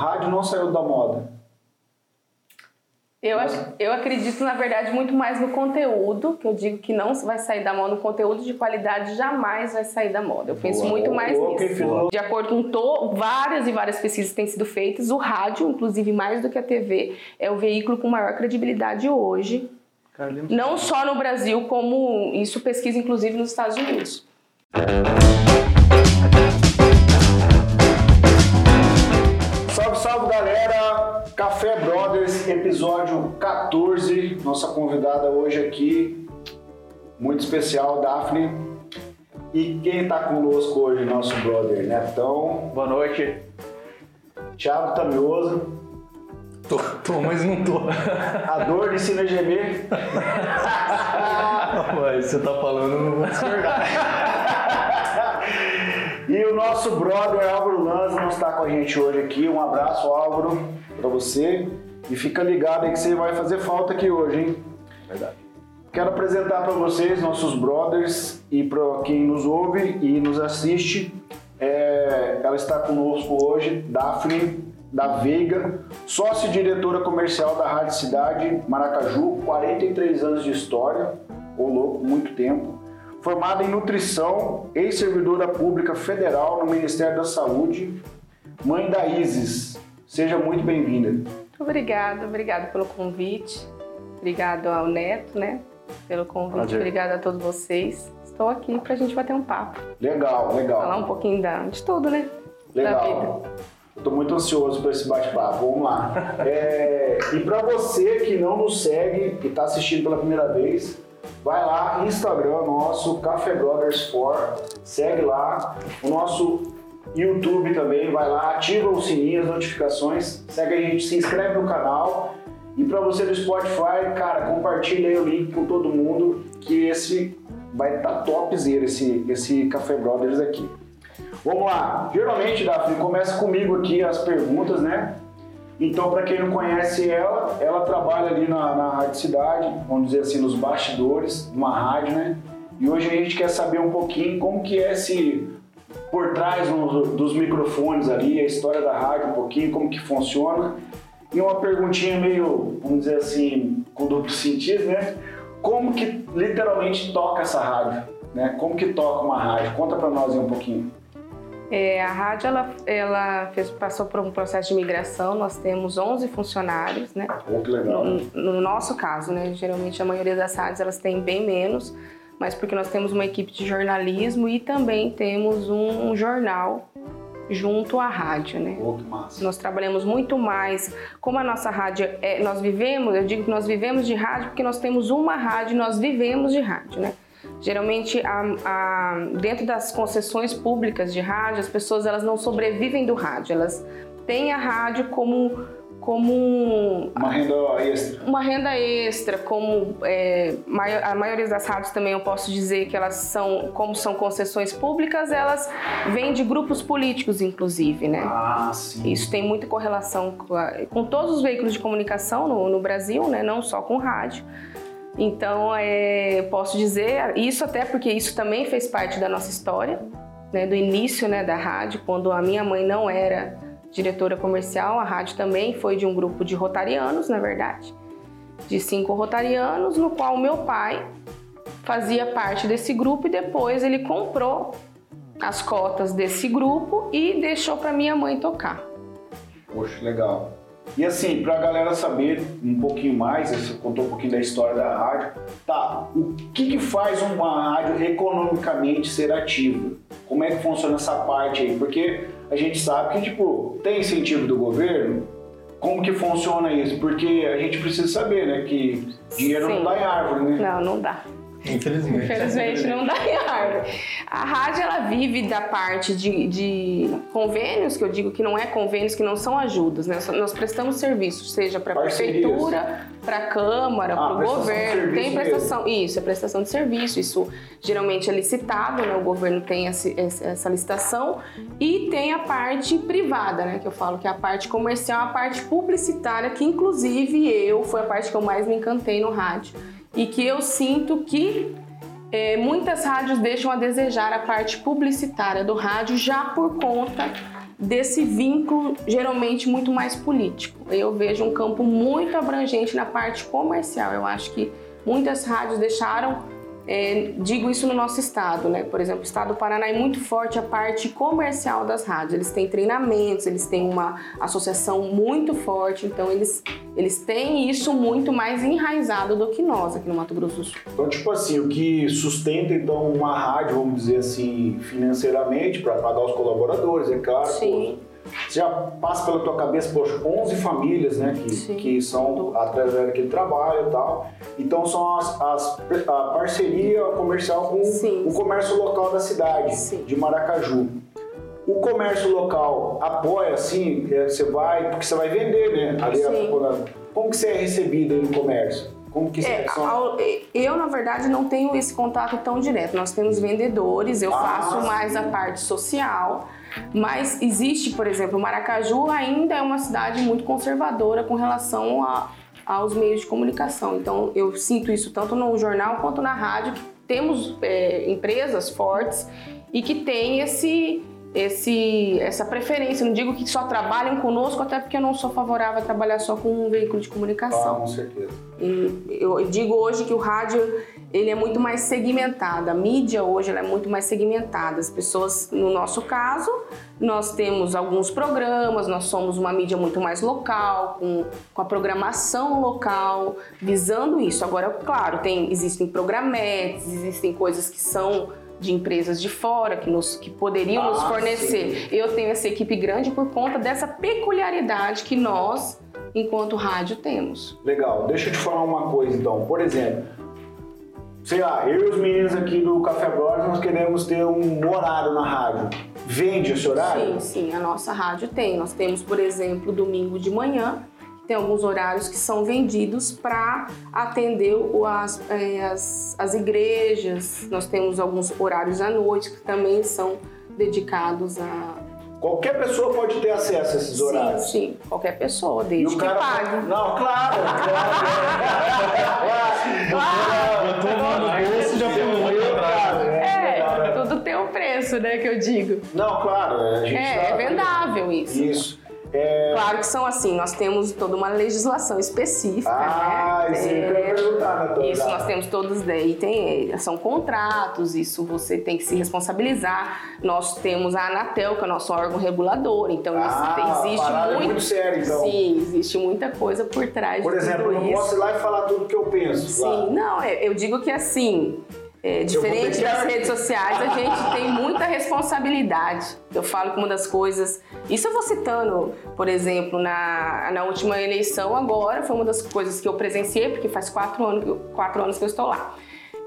rádio não saiu da moda? Eu, eu acredito, na verdade, muito mais no conteúdo, que eu digo que não vai sair da moda, o conteúdo de qualidade jamais vai sair da moda. Eu penso Boa. muito mais Boa, nisso. De acordo com to, várias e várias pesquisas que têm sido feitas, o rádio, inclusive mais do que a TV, é o veículo com maior credibilidade hoje. Não só no Brasil, como isso pesquisa, inclusive, nos Estados Unidos. Café Brothers, episódio 14. Nossa convidada hoje aqui, muito especial, Daphne. E quem tá conosco hoje, nosso brother, Netão. Boa noite. Thiago Tamioso. Tô, tô, mas não tô. A dor de Cine gemer. Mas você tá falando, eu não vou discordar. Nosso brother Álvaro Lanza não está com a gente hoje aqui. Um abraço, Álvaro, para você. E fica ligado aí que você vai fazer falta aqui hoje, hein? Verdade. Quero apresentar para vocês, nossos brothers, e para quem nos ouve e nos assiste. É, ela está conosco hoje, Daphne da Veiga, sócio-diretora comercial da Rádio Cidade Maracaju, 43 anos de história, ô louco, muito tempo formada em nutrição, ex-servidora pública federal no Ministério da Saúde, mãe da Isis. Seja muito bem-vinda. Obrigada, obrigada pelo convite. Obrigado ao Neto, né, pelo convite. Prazer. Obrigada a todos vocês. Estou aqui para a gente bater um papo. Legal, legal. Falar um pouquinho da, de tudo, né? Legal. Estou muito ansioso por esse bate-papo. Vamos lá. É, e para você que não nos segue e está assistindo pela primeira vez, vai lá, Instagram nosso, Café Brothers 4, segue lá, o nosso YouTube também, vai lá, ativa o sininho, as notificações, segue a gente, se inscreve no canal. E para você do Spotify, cara, compartilha aí o link com todo mundo que esse vai estar tá topzera esse, esse Café Brothers aqui. Vamos lá, geralmente, Daphne, começa comigo aqui as perguntas, né? Então, para quem não conhece ela, ela trabalha ali na, na Rádio Cidade, vamos dizer assim, nos bastidores de uma rádio, né? E hoje a gente quer saber um pouquinho como que é esse por trás dos microfones ali, a história da rádio um pouquinho, como que funciona. E uma perguntinha meio, vamos dizer assim, com duplo sentido, né? Como que literalmente toca essa rádio? Né? Como que toca uma rádio? Conta para nós aí um pouquinho. É, a rádio ela, ela fez, passou por um processo de migração. Nós temos 11 funcionários, né? Oh, que legal. No, no, nosso caso, né? Geralmente a maioria das rádios elas têm bem menos, mas porque nós temos uma equipe de jornalismo e também temos um, um jornal junto à rádio, né? Oh, que massa. Nós trabalhamos muito mais. Como a nossa rádio, é, nós vivemos, eu digo que nós vivemos de rádio porque nós temos uma rádio, nós vivemos de rádio, né? Geralmente, a, a, dentro das concessões públicas de rádio, as pessoas elas não sobrevivem do rádio, elas têm a rádio como como uma renda extra. Uma renda extra, como é, a maioria das rádios também eu posso dizer que elas são, como são concessões públicas, elas vêm de grupos políticos, inclusive, né? Ah, sim. Isso tem muita correlação com, a, com todos os veículos de comunicação no, no Brasil, né? Não só com rádio. Então, é, posso dizer isso até porque isso também fez parte da nossa história, né, do início né, da rádio, quando a minha mãe não era diretora comercial, a rádio também foi de um grupo de rotarianos, na verdade, de cinco rotarianos, no qual meu pai fazia parte desse grupo e depois ele comprou as cotas desse grupo e deixou para minha mãe tocar. Poxa, legal. E assim, para a galera saber um pouquinho mais, você contou um pouquinho da história da rádio, tá? O que, que faz uma rádio economicamente ser ativa? Como é que funciona essa parte aí? Porque a gente sabe que, tipo, tem incentivo do governo, como que funciona isso? Porque a gente precisa saber, né, que dinheiro Sim. não dá em árvore, né? Não, não dá. Infelizmente. Infelizmente não dá em árvore. A rádio ela vive da parte de, de, convênios, que eu digo que não é convênios, que não são ajudas, né? Nós prestamos serviços, seja para a prefeitura, para a Câmara, ah, para o governo. Tem prestação, mesmo. isso, é prestação de serviço. Isso geralmente é licitado, né? O governo tem essa, essa licitação. E tem a parte privada, né? Que eu falo que é a parte comercial, a parte publicitária, que inclusive eu, foi a parte que eu mais me encantei no rádio e que eu sinto que é, muitas rádios deixam a desejar a parte publicitária do rádio já por conta desse vínculo geralmente muito mais político. Eu vejo um campo muito abrangente na parte comercial. Eu acho que muitas rádios deixaram é, digo isso no nosso estado, né? Por exemplo, o estado do Paraná é muito forte a parte comercial das rádios. Eles têm treinamentos, eles têm uma associação muito forte, então eles, eles têm isso muito mais enraizado do que nós aqui no Mato Grosso do Sul. Então, tipo assim, o que sustenta então uma rádio, vamos dizer assim, financeiramente, para pagar os colaboradores, é claro. Sim. Pô, já passa pela tua cabeça, poxa, 11 famílias, né, que, que são através daquele trabalho e tal. Então são as, as a parceria comercial com Sim. o comércio local da cidade, Sim. de Maracaju. O comércio local apoia, assim, é, você vai, porque você vai vender, né? Ali como que você é recebido aí no comércio? Como que é, Eu, na verdade, não tenho esse contato tão direto. Nós temos vendedores, eu ah, faço mais a parte social. Mas existe, por exemplo, Maracaju ainda é uma cidade muito conservadora com relação a, aos meios de comunicação. Então eu sinto isso tanto no jornal quanto na rádio, temos é, empresas fortes e que têm esse esse, essa preferência. não digo que só trabalhem conosco, até porque eu não sou favorável a trabalhar só com um veículo de comunicação. Ah, com certeza. E eu digo hoje que o rádio ele é muito mais segmentado. A mídia hoje é muito mais segmentada. As pessoas, no nosso caso, nós temos alguns programas, nós somos uma mídia muito mais local, com, com a programação local, visando isso. Agora, claro, tem, existem programetes, existem coisas que são de empresas de fora que, nos, que poderiam ah, nos fornecer. Sim. Eu tenho essa equipe grande por conta dessa peculiaridade que nós, enquanto rádio, temos. Legal. Deixa eu te falar uma coisa então. Por exemplo, sei lá, eu e os meninos aqui do Café Brothers, nós queremos ter um horário na rádio. Vende esse horário? Sim, sim, a nossa rádio tem. Nós temos, por exemplo, domingo de manhã, tem alguns horários que são vendidos para atender as, é, as, as igrejas. Nós temos alguns horários à noite que também são dedicados a. Qualquer pessoa pode ter acesso a esses horários? Sim, sim. qualquer pessoa, desde que pague. Não, claro, claro. Botou no bolso já É, tudo tem um preço, né, que eu digo. Não, claro. A gente é, tá... é vendável isso. Isso. É... Claro que são assim, nós temos toda uma legislação específica, ah, né? isso é... eu perguntar, né, Isso nós temos todos daí, tem, são contratos, isso você tem que se responsabilizar. Nós temos a Anatel, que é o nosso órgão regulador, então ah, existe é muito... muito sério, então. Sim, existe muita coisa por trás por exemplo, eu não posso ir lá e falar tudo o que eu penso. Sim, não, é, eu digo que assim, é, diferente das redes sociais, a gente tem muita responsabilidade. Eu falo que uma das coisas. Isso eu vou citando, por exemplo, na, na última eleição agora, foi uma das coisas que eu presenciei, porque faz quatro anos, quatro anos que eu estou lá.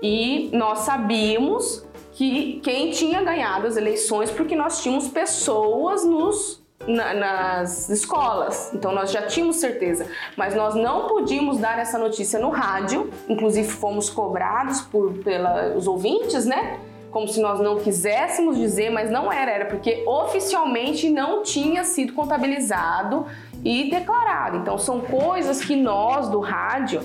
E nós sabíamos que quem tinha ganhado as eleições, porque nós tínhamos pessoas nos na, nas escolas. Então nós já tínhamos certeza, mas nós não podíamos dar essa notícia no rádio. Inclusive fomos cobrados por pelos ouvintes, né? Como se nós não quiséssemos dizer, mas não era, era porque oficialmente não tinha sido contabilizado e declarado. Então são coisas que nós do rádio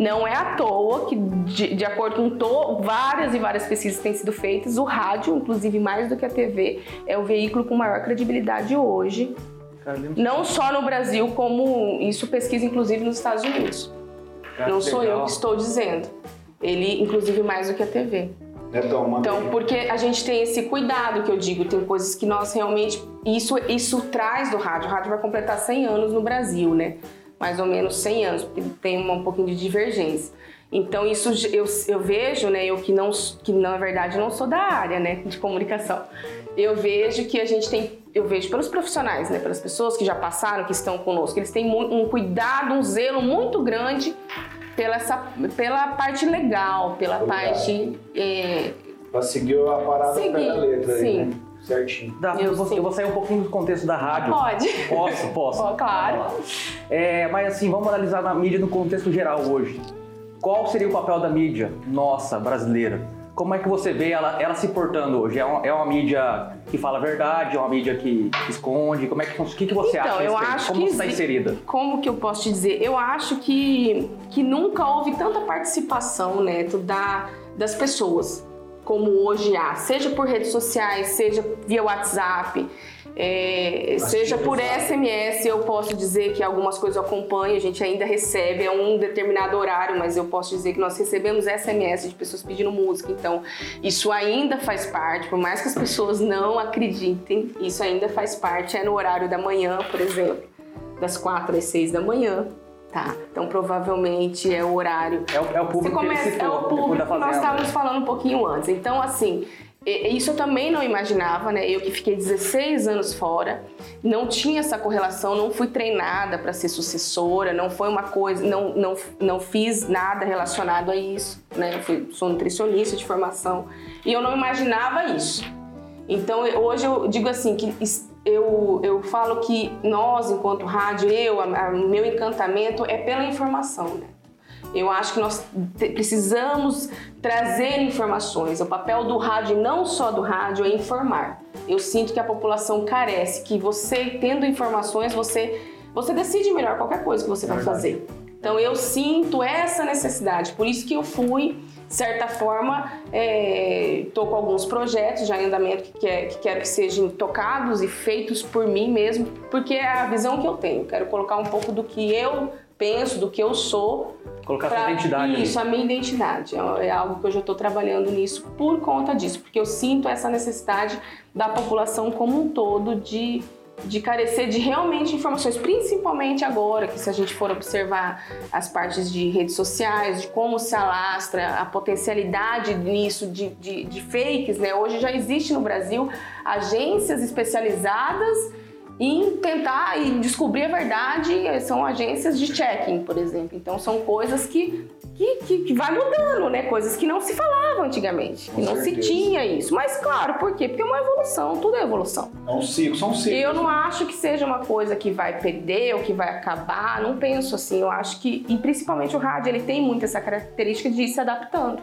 não é à toa que, de, de acordo com to, várias e várias pesquisas têm sido feitas, o rádio, inclusive mais do que a TV, é o veículo com maior credibilidade hoje. Não só no Brasil, como isso pesquisa inclusive nos Estados Unidos. não sou eu que estou dizendo. Ele, inclusive, mais do que a TV. Então, então, porque a gente tem esse cuidado que eu digo, tem coisas que nós realmente. Isso, isso traz do rádio. O rádio vai completar 100 anos no Brasil, né? Mais ou menos 100 anos, porque tem uma, um pouquinho de divergência. Então isso eu, eu vejo, né, eu que não que na verdade não sou da área, né, de comunicação. Eu vejo que a gente tem, eu vejo pelos profissionais, né, pelas pessoas que já passaram, que estão conosco, eles têm um cuidado, um zelo muito grande pela essa, pela parte legal, pela parte é, Pra seguir a parada seguir, pela letra sim. aí, né? Certinho. Dá, eu, vou, eu, vou, sair um pouquinho do contexto da rádio. Pode. Posso, posso. Pô, claro. É, mas assim, vamos analisar na mídia no contexto geral hoje. Qual seria o papel da mídia nossa, brasileira? Como é que você vê ela, ela se portando hoje? É uma, é uma mídia que fala a verdade? É uma mídia que esconde? Como é que, o que, que você então, acha? Eu acho Como que está inserida? Como que eu posso te dizer? Eu acho que, que nunca houve tanta participação, Neto, da, das pessoas como hoje há, seja por redes sociais, seja via WhatsApp. É, seja por SMS, eu posso dizer que algumas coisas eu acompanho, a gente ainda recebe, é um determinado horário, mas eu posso dizer que nós recebemos SMS de pessoas pedindo música. Então, isso ainda faz parte, por mais que as pessoas não acreditem, isso ainda faz parte. É no horário da manhã, por exemplo, das quatro às seis da manhã. Tá, então provavelmente é o horário. É o, é o público começa, que citou, É o público que nós Fazenda. estávamos falando um pouquinho antes. Então, assim, Isso eu também não imaginava, né? Eu que fiquei 16 anos fora, não tinha essa correlação, não fui treinada para ser sucessora, não foi uma coisa, não, não, não fiz nada relacionado a isso, né? Eu fui- sou nutricionista de formação e eu não imaginava isso. Então hoje eu digo assim que eu, eu falo que nós, enquanto rádio, eu, o meu encantamento é pela informação, né? Eu acho que nós precisamos trazer informações. O papel do rádio, não só do rádio, é informar. Eu sinto que a população carece, que você tendo informações, você, você decide melhor qualquer coisa que você vai fazer. Então eu sinto essa necessidade. Por isso que eu fui, de certa forma, estou com alguns projetos já em andamento que, quer- que quero que sejam tocados e feitos por mim mesmo, porque é a visão que eu tenho. Quero colocar um pouco do que eu penso, do que eu sou Colocar pra- sua identidade ali. Isso, a minha identidade. É é algo que eu já estou trabalhando nisso por conta disso, porque eu sinto essa necessidade da população como um todo de, de carecer de realmente informações, principalmente agora, que se a gente for observar as partes de redes sociais, de como se alastra, a potencialidade nisso de, de, de fakes, né? Hoje já existe no Brasil agências especializadas em tentar e descobrir a verdade são agências de checking, por exemplo. Então são coisas que, que, que, que vai mudando, né? Coisas que não se falavam antigamente, que não se certeza. tinha isso. Mas claro, por quê? Porque é uma evolução, tudo é evolução. É um ciclo, são ciclos. Eu não acho que seja uma coisa que vai perder ou que vai acabar, não penso assim. Eu acho que, e principalmente o rádio, ele tem muito essa característica de ir se adaptando.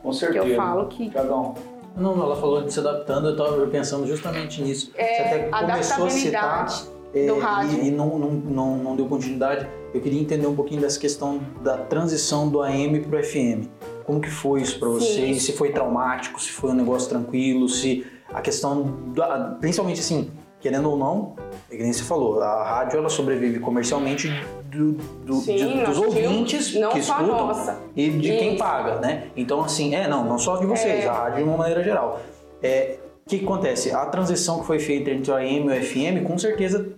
Com certeza. eu falo que- Cada um. Não, ela falou de se adaptando, eu estava pensando justamente nisso. Você até A começou a citar é, rádio. e, e não, não, não, não deu continuidade. Eu queria entender um pouquinho dessa questão da transição do AM para o FM. Como que foi isso para Sim. vocês? Se foi traumático, se foi um negócio tranquilo, se a questão, da, principalmente assim, querendo ou não, é que nem você falou, a rádio ela sobrevive comercialmente do, do- Sim, de- dos ouvintes não que só a escutam nossa. e de quem Isso. paga, né? Então, assim, é, não, não só de vocês, É. a rádio de uma maneira geral. É, o que, que acontece? A transição que foi feita entre o AM e o FM, com certeza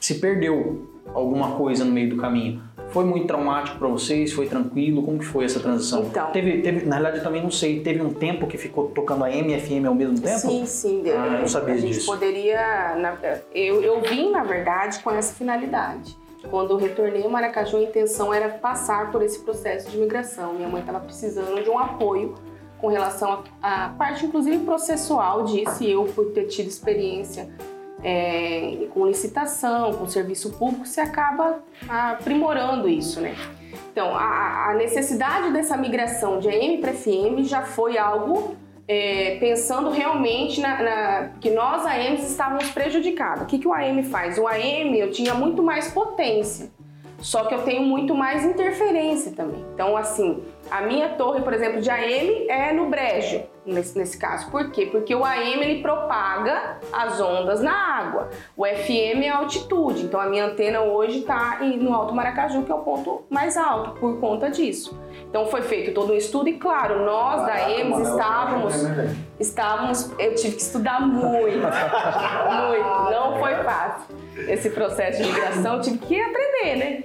se perdeu alguma coisa no meio do caminho. Foi muito traumático para vocês? Foi tranquilo? Como que foi essa transição? Então. Teve, teve, na realidade, eu também não sei, teve um tempo que ficou tocando AM e FM ao mesmo tempo? Sim, sim. Ah, eu não sabia a gente disso. poderia. na- eu, eu vim, na verdade, com essa finalidade. Quando eu retornei a Maracaju, a intenção era passar por esse processo de migração. Minha mãe estava precisando de um apoio com relação à parte, inclusive, processual disso, e eu, por ter tido experiência é, com licitação, com serviço público, você acaba aprimorando isso, né? Então, a, a necessidade dessa migração de AM para FM já foi algo é, pensando realmente na, na- que nós AMs estávamos prejudicados. O que, que o AM faz? O AM eu tinha muito mais potência, só que eu tenho muito mais interferência também. Então, assim, a minha torre, por exemplo, de AM é no brejo, nesse, nesse caso. Por quê? Porque o AM ele propaga as ondas na água. O FM é a altitude. Então, a minha antena hoje está no Alto Maracaju, que é o ponto mais alto, por conta disso. Então, foi feito todo um estudo e, claro, nós da Caraca, AMS mano, é estávamos né, estávamos, eu tive que estudar muito, muito, não foi fácil. Esse processo de migração, eu tive que aprender, né?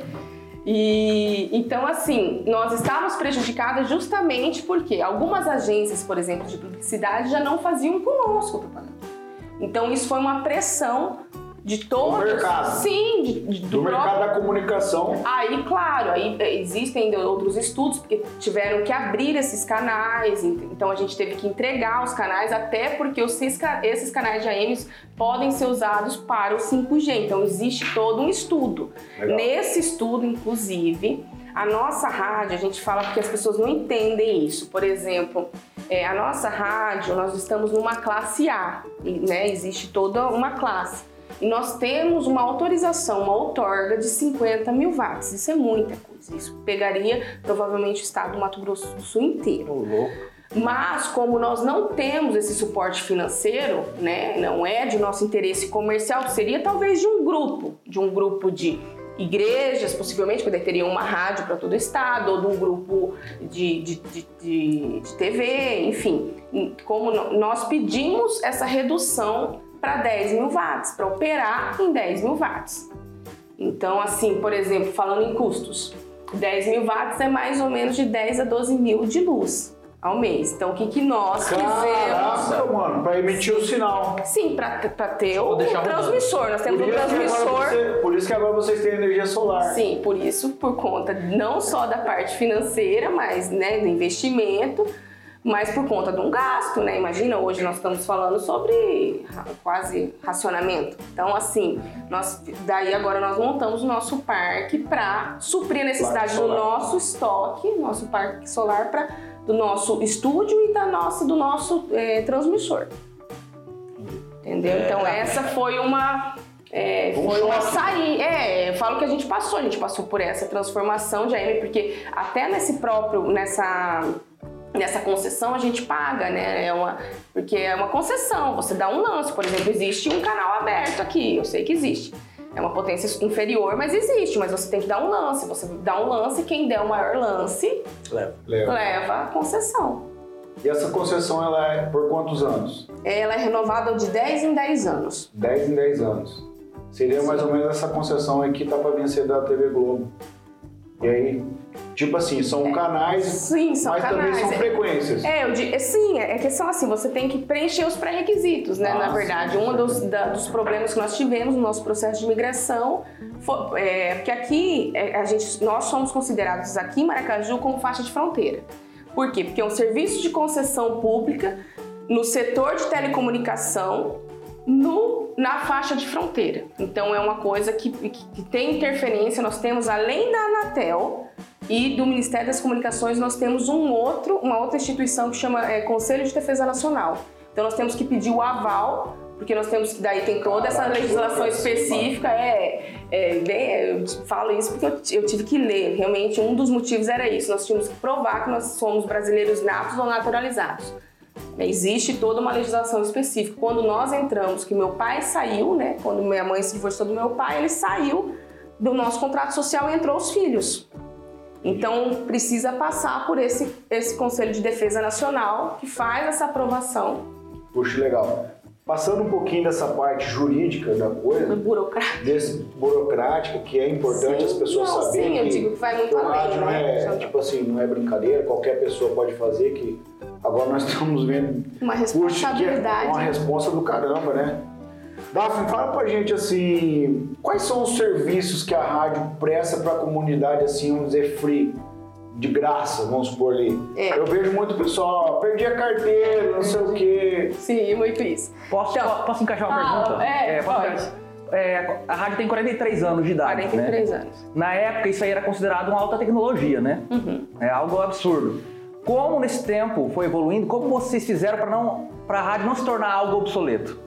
E então, assim, nós estávamos prejudicadas justamente porque algumas agências, por exemplo, de publicidade já não faziam conosco propaganda. Então, isso foi uma pressão de todos. mercado. Sim, de, de- Do do próprio mercado da comunicação. Aí, claro, aí eh, existem ainda outros estudos, porque tiveram que abrir esses canais, ent- então a gente teve que entregar os canais, até porque os esses canais de AMs podem ser usados para o 5G. Então existe todo um estudo. Legal. Nesse estudo, inclusive, a nossa rádio, a gente fala porque as pessoas não entendem isso. Por exemplo, eh, a nossa rádio, nós estamos numa classe A, né? Existe toda uma classe. E nós temos uma autorização, uma outorga de 50 mil watts. Isso é muita coisa. Isso pegaria provavelmente o estado do Mato Grosso do Sul inteiro. Ô, louco. Mas como nós não temos esse suporte financeiro, né, não é de nosso interesse comercial, seria talvez de um grupo, de um grupo de igrejas, possivelmente, porque teria uma rádio para todo o estado, ou de um grupo de, de, de, de, de TV, enfim. Como nós pedimos essa redução para 10 mil watts, para operar em 10 mil watts. Então, assim, por exemplo, falando em custos, 10 mil watts é mais ou menos de 10 a 12 mil de luz ao mês. Então, o que, que nós Caraca, fizemos? mano, para emitir o sinal. Sim, para ter o transmissor. Nós temos Por um transmissor. você- por isso que agora vocês têm energia solar. Sim, por isso, por conta não só da parte financeira, mas né, do investimento, mas por conta de um gasto, né? Imagina, hoje nós estamos falando sobre quase racionamento. Então, assim, nós, daí agora nós montamos o nosso parque para suprir a necessidade do nosso estoque, nosso parque solar, pra, do nosso estúdio e da nossa, do nosso eh, transmissor. Entendeu? então, essa foi uma. é, foi uma saída. É, eu falo que a gente passou, a gente passou por essa transformação de AM, porque até nesse próprio, nessa. Nessa concessão a gente paga, né? É uma, porque é uma concessão, você dá um lance. Por exemplo, existe um canal aberto aqui, eu sei que existe. É uma potência inferior, mas existe, mas você tem que dar um lance. Você dá um lance, quem der o maior lance Leva. Leva. leva a concessão. E essa concessão ela é por quantos anos? Ela é renovada de 10 em 10 anos. 10 em 10 anos. Seria mais ou menos essa concessão aí que tá para vencer da TV Globo. E aí, tipo assim, são canais, Sim, são mas canais. também são é. frequências. É, eu digo, é, sim, é que são assim, você tem que preencher os pré-requisitos, né? Ah, na verdade, um dos, da- dos problemas que nós tivemos no nosso processo de migração foi é, porque aqui é, a gente, nós somos considerados aqui em Maracaju como faixa de fronteira. Por quê? Porque é um serviço de concessão pública no setor de telecomunicação no, na faixa de fronteira. Então é uma coisa que, que, que tem interferência. Nós temos, além da Anatel e do Ministério das Comunicações, nós temos um outro, uma outra instituição que chama é, Conselho de Defesa Nacional. Então nós temos que pedir o aval, porque nós temos que daí tem toda essa legislação específica. É, é, bem, eu falo isso porque eu, eu tive que ler. Realmente um dos motivos era isso. Nós tínhamos que provar que nós somos brasileiros natos ou naturalizados. Existe toda uma legislação específica. Quando nós entramos, que meu pai saiu, né? Quando minha mãe se divorciou do meu pai, ele saiu do nosso contrato social e entrou os filhos. Então precisa passar por esse, esse Conselho de Defesa Nacional que faz essa aprovação Puxa, legal. Passando um pouquinho dessa parte jurídica da coisa, burocrática. desse burocrática, que é importante Sim. as pessoas Não, saberem sim, eu digo que vai muito além, não né? é, tipo assim, não é brincadeira, qualquer pessoa pode fazer, que agora nós estamos vendo Uma Puxa, que é responsabilidade. uma responsa do caramba, né? Daphne, fala pra gente assim, quais são os serviços que a rádio presta pra comunidade, assim, vamos dizer, free, de graça, vamos supor ali. É. Eu vejo muito pessoal, perdi a carteira, não sei o quê. Sim, muito isso. Posso, Então, posso encaixar uma ah, pergunta? é, posso pode. É, a rádio tem 43 anos de idade. 43 né? anos. Na época, isso aí era considerado uma alta tecnologia, né? Uhum. É algo absurdo. Como nesse tempo foi evoluindo, como vocês fizeram para não para a rádio não se tornar algo obsoleto?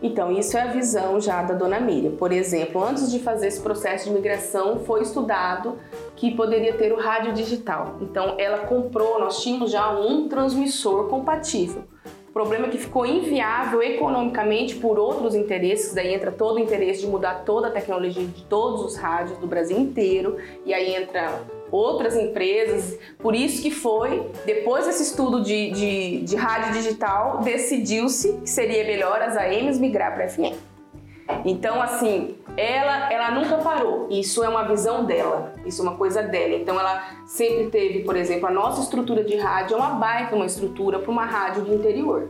Então, isso é a visão já da dona Miriam. Por exemplo, antes de fazer esse processo de migração, foi estudado que poderia ter o rádio digital. Então, ela comprou, nós tínhamos já um transmissor compatível. O problema é que ficou inviável economicamente por outros interesses, daí entra todo o interesse de mudar toda a tecnologia de todos os rádios do Brasil inteiro, e aí entra outras empresas. Por isso que foi, depois desse estudo de, de, de rádio digital, decidiu-se que seria melhor as AMs migrar para FM. Então, assim, ela, ela nunca parou. Isso é uma visão dela, isso é uma coisa dela. Então, ela sempre teve, por exemplo, a nossa estrutura de rádio é uma baita uma estrutura para uma rádio de interior.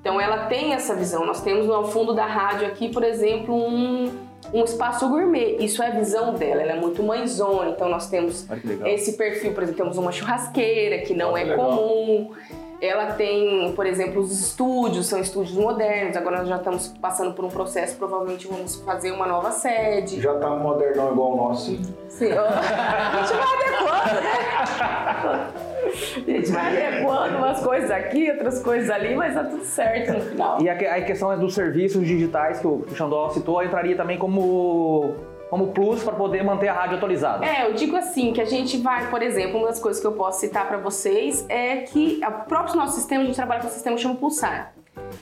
Então, ela tem essa visão. Nós temos no fundo da rádio aqui, por exemplo, um, um espaço gourmet. Isso é a visão dela. Ela é muito mãezona. Então, nós temos esse perfil, por exemplo, temos uma churrasqueira que não Olha é legal. comum. Ela tem, por exemplo, os estúdios, são estúdios modernos. Agora nós já estamos passando por um processo, provavelmente vamos fazer uma nova sede. Já tá modernão igual o nosso. Sim, a gente vai adequando, né? A gente vai adequando umas coisas aqui, outras coisas ali, mas tá tudo certo no final. E a, que- a questão é dos serviços digitais que o Xandó citou, entraria também como como plus para poder manter a rádio atualizada? É, eu digo assim, que a gente vai, por exemplo, uma das coisas que eu posso citar para vocês é que o próprio nosso sistema, a gente trabalha com um sistema que chama Pulsar,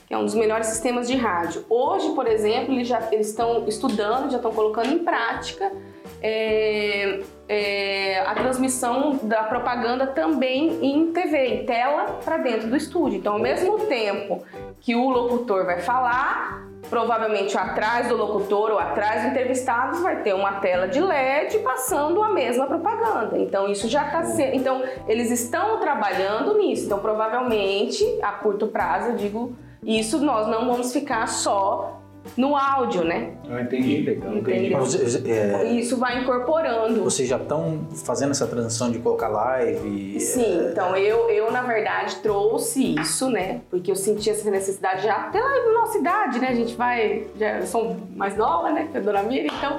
que é um dos melhores sistemas de rádio. Hoje, por exemplo, eles já eles estão estudando, já estão colocando em prática é, é, a transmissão da propaganda também em TV, em tela, para dentro do estúdio. Então, ao mesmo tempo que o locutor vai falar, provavelmente atrás do locutor ou atrás do entrevistado vai ter uma tela de LED passando a mesma propaganda. Então isso já está sendo. Então eles estão trabalhando nisso. Então provavelmente a curto prazo, eu digo isso, nós não vamos ficar só no áudio, né? Eu entendi, legal. Entendi. Você- é, Isso vai incorporando. vocês já estão fazendo essa transição de colocar live? Sim, então eu, eu na verdade trouxe isso, né? Porque eu senti essa necessidade já pela nossa idade, né? A gente vai, já eu sou mais nova, né? Que a dona Mira, então.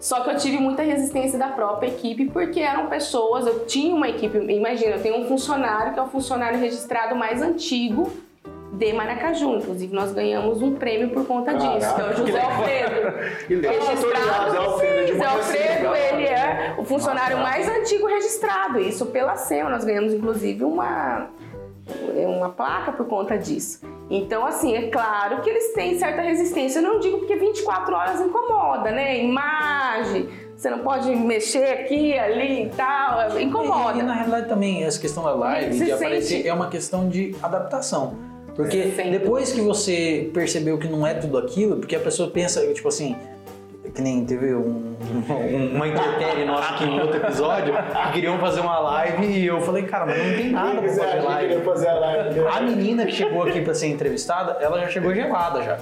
Só que eu tive muita resistência da própria equipe, porque eram pessoas, eu tinha uma equipe, imagina, eu tenho um funcionário que é o funcionário registrado mais antigo de Maracaju. Inclusive, nós ganhamos um prêmio por conta disso, que é o José Alfredo. Que registrado, Zé Alfredo, sim, Manacena. Alfredo, ele é o funcionário mais antigo registrado, isso pela SEMA, nós ganhamos inclusive uma, uma placa por conta disso. Então, assim, é claro que eles têm certa resistência, eu não digo porque 24 horas incomoda, né? Imagem, você não pode mexer aqui, ali e tal, incomoda. E, e na realidade também, essa questão da live, de aparecer, sente- é uma questão de adaptação. Porque Sem depois que você percebeu que não é tudo aquilo, porque a pessoa pensa, tipo assim, que nem teve um, um- uma interpérie nossa aqui em outro episódio, que queriam fazer uma live e eu falei, cara, mas não tem nada pra Você fazer acha que live. queria fazer a live? A menina que chegou aqui pra ser entrevistada, ela já chegou gelada já.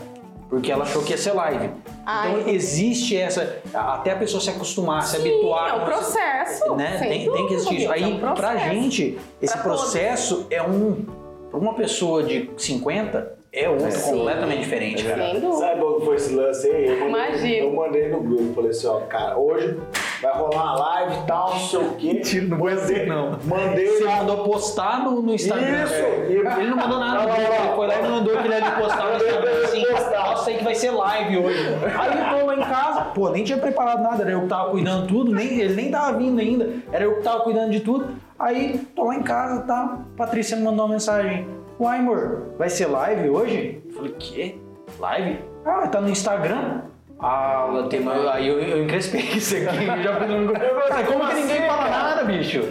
Porque ela achou que ia ser live. Ai. Então existe essa. Até a pessoa se acostumar, se Sim, habituar. é um processo, Né? Tem, tem que existir isso. Aí, é um pra gente, esse Pra todos. processo é um. Pra uma pessoa de 50, é outro Sim. completamente diferente, cara. Sem dúvida. Sabe qual que foi esse lance aí? Eu mandei, Imagina. eu mandei no grupo, falei assim, ó, cara, hoje vai rolar uma live e tal, não sei o quê. Mentira, não foi assim, não. Mandei Você lá. mandou postar no, no Instagram. Isso. Ele não mandou nada. Não, não, não. Ele foi lá e mandou aquele ali postar no Instagram assim. Postar. Nossa, sei que vai ser live hoje. Aí eu tô lá em casa, pô, nem tinha preparado nada, era eu que tava cuidando de tudo, nem, ele nem tava vindo ainda, era eu que tava cuidando de tudo. Aí tô lá em casa, tá? Patrícia me mandou uma mensagem. Uai, amor, vai ser live hoje? Eu falei, quê? Live? Ah, tá no Instagram? Ah, tem, aí eu, eu encrespei isso aqui, eu já fui no... Cara, como que ninguém fala nada, bicho?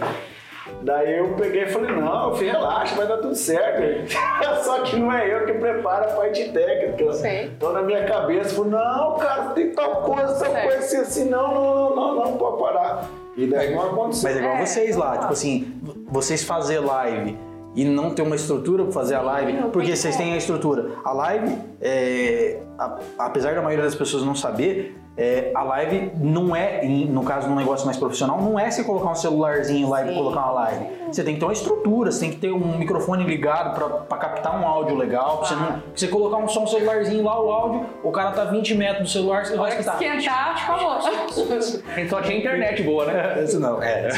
Daí eu peguei e falei, não, filho, relaxa, vai dar tudo certo. Só que não é eu que preparo a parte técnica. Sim. Então na minha cabeça, falei, não, cara, tem tal coisa, tal Certo. coisa, assim, assim, não, não, não, não, não pode parar. E daí não aconteceu. Mas é igual É, vocês lá, tipo assim, vocês fazer live e não ter uma estrutura para fazer a live, não porque vocês têm a estrutura. A live, é, a- apesar da maioria das pessoas não saber, é, a live não é, no caso de um negócio mais profissional, não é você colocar um celularzinho lá e colocar uma live. Você tem que ter uma estrutura, você tem que ter um microfone ligado para captar um áudio legal, pra você, não, você colocar um, só um celularzinho lá, o áudio, o cara tá 20 metros do celular, você vai escutar. esquentar, acabou. A gente só tinha internet boa, né? Isso não, é.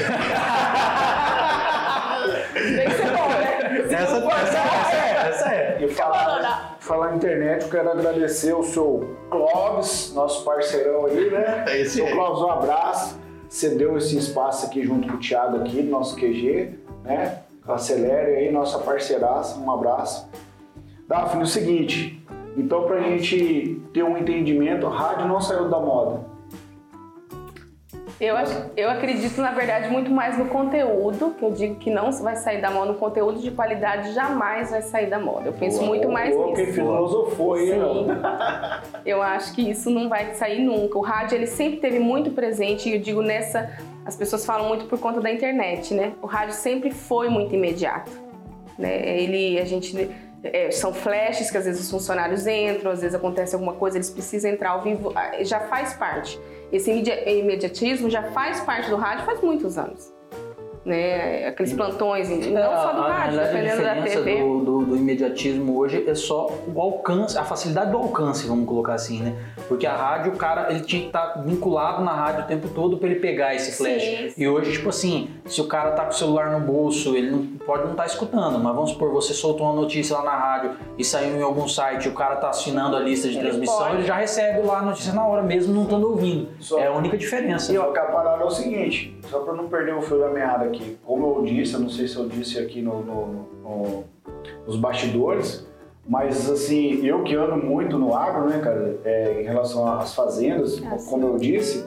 Tem que ser bom, né? Se Essa, essa, essa é, essa é. E falar, falar internet, eu quero agradecer o seu Clóvis, nosso parceirão aí, né? É esse seu aí. Clóvis, um abraço. Você deu esse espaço aqui junto com o Thiago aqui, nosso QG, né? Acelere aí, nossa parceiraça, um abraço. Daphne, o seguinte, então pra gente ter um entendimento, a rádio não saiu da moda. Eu, eu acredito, na verdade, muito mais no conteúdo, que eu digo que não vai sair da moda, no conteúdo de qualidade jamais vai sair da moda. Eu penso muito mais Quem nisso. filosofou aí, Sim. Eu acho que isso não vai sair nunca. O rádio ele sempre teve muito presente e eu digo nessa, as pessoas falam muito por conta da internet, né? O rádio sempre foi muito imediato, né? Ele, a gente é, são flashes que às vezes os funcionários entram, às vezes acontece alguma coisa, eles precisam entrar ao vivo, ah, já faz parte. Esse imedi- imediatismo já faz parte do rádio faz muitos anos. Né? Aqueles plantões, não só do É, A- a- rádio, a dependendo da diferença TV. Do, do, do imediatismo hoje é só o alcance, a facilidade do alcance, vamos colocar assim, né? Porque a rádio, o cara, ele tinha que estar vinculado na rádio o tempo todo para ele pegar esse flash. Sim, sim. E hoje, tipo assim, se o cara tá com o celular no bolso, ele não pode não estar escutando, mas vamos supor, você soltou uma notícia lá na rádio e saiu em algum site, o cara tá assinando a lista de Ele transmissão, pode. ele já recebe lá a notícia na hora, mesmo não estando ouvindo. Só- É a única diferença. Só que a parada é o seguinte, só pra não perder o fio da meada aqui, como eu disse, eu não sei se eu disse aqui no, no- no- nos bastidores, mas assim, eu que ando muito no agro, né, cara, é, em relação às fazendas, Ah, sim. como eu disse,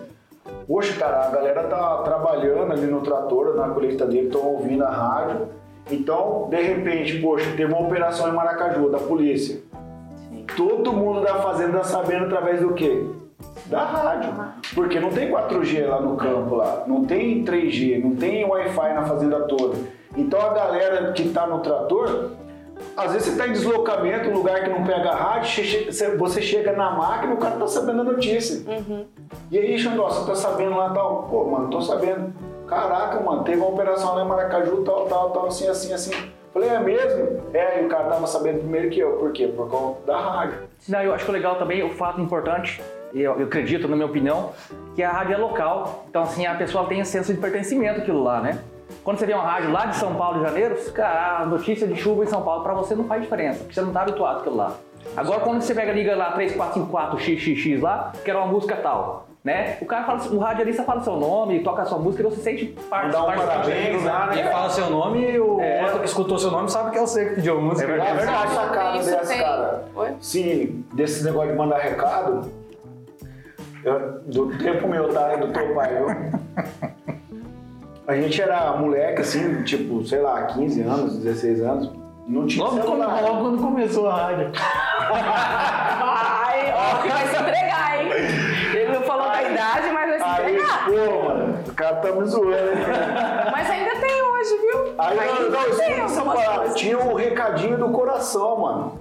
poxa, cara, a galera tá trabalhando ali no trator, na colheitadeira, estão ouvindo a rádio, então, de repente, poxa, teve uma operação em Maracaju, da polícia. Todo mundo da fazenda sabendo através do quê? Da rádio. Porque não tem 4G lá no campo lá, não tem 3G, não tem Wi-Fi na fazenda toda. Então a galera que tá no trator, às vezes você tá em deslocamento, um lugar que não pega rádio, você- chega na máquina o cara tá sabendo a notícia. E aí, Xandó, você tá sabendo lá tal? Pô, mano, tô sabendo. Caraca, mano, teve uma operação lá em Maracaju, tal, tal, tal, assim, assim, assim. Falei, é mesmo? É, e o cara tava sabendo primeiro que eu. Por quê? Por conta da rádio. Não, eu acho que legal também, o fato importante, eu, eu acredito, na minha opinião, que a rádio é local. Então, assim, a pessoa tem senso de pertencimento aquilo lá, né? Quando você vê uma rádio lá de São Paulo, de Janeiro, cara, a notícia de chuva em São Paulo, pra você não faz diferença, porque você não tá habituado àquilo lá. Agora, quando você pega, liga lá 3454 XXX lá, que era uma música tal, né? O cara fala, o radialista fala seu nome, toca a sua música e você sente parte Mandar um parte- parabéns lá, Ele né? fala seu nome e o É. outro que escutou seu nome sabe que é você que pediu a música. É verdade. É verdade, sacada isso dessa, cara. Oi? Se desse negócio de mandar recado, eu- do tempo meu, tá? Do teu pai, viu? A gente era moleque, assim, tipo, sei lá, 15 anos, 16 anos. Não tinha Logo, quando, celular. logo quando começou a rádio. Ai, ó, que vai se entregar, hein? Ele não falou da idade, mas vai se Aí, entregar. pô, mano, o cara tá me zoando, hein? Mas ainda tem hoje, viu? Aí, ainda não, não, tem parada. coisas. Tinha o recadinho do coração, mano.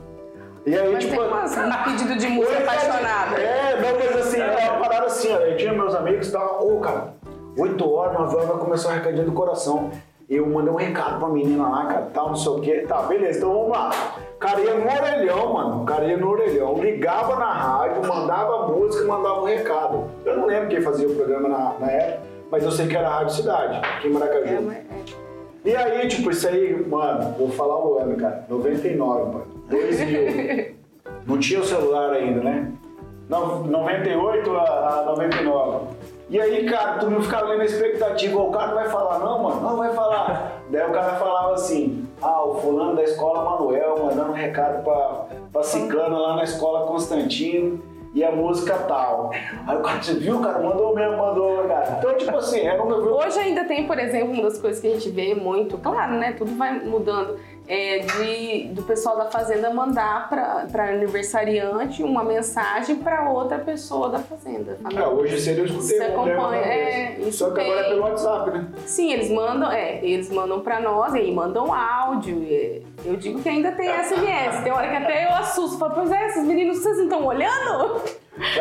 E aí, Mas tipo. tem umas, um pedido de música apaixonada. É, não, mas assim, era uma parada assim, ó, eu tinha meus amigos que estavam, ô cara, 8 horas, 9 horas vai começar o recadinho do coração. Eu mandei um recado pra menina lá, cara, tal, não sei o quê. Tá, beleza, então vamos lá. O cara ia no orelhão, mano. O cara ia no orelhão, ligava na rádio, mandava música e mandava um recado. Eu não lembro quem fazia o programa na, na época, mas eu sei que era a Rádio Cidade, aqui em Maracaju. É, mas- é. E aí, tipo, isso aí, mano, vou falar o ano, cara. 99, mano. 2000. Não tinha o celular ainda, né? No- 98 a, a 99. E aí, cara, todo mundo ficava ali na expectativa. O cara não vai falar, não, mano? Não vai falar. Daí o cara falava assim: ah, o fulano da escola Manuel mandando um recado pra, pra Ciclano lá na escola Constantino. E a música tal. Aí o cara, você viu, cara? Mandou mesmo, mandou, cara. Então, tipo assim, era um Hoje ainda tem, por exemplo, uma das coisas que a gente vê muito, claro, né? Tudo vai mudando. É de, do pessoal da fazenda mandar para aniversariante uma mensagem para outra pessoa da fazenda. Ah, hoje cedo eu escutei Você mulher acompanha, é, isso Só que agora é tem. pelo WhatsApp, né? Sim, eles mandam, é, eles mandam para nós e aí mandam áudio. é. Eu digo que ainda tem SMS. Tem hora que até eu assusto, falo, pois é, esses meninos vocês não estão olhando?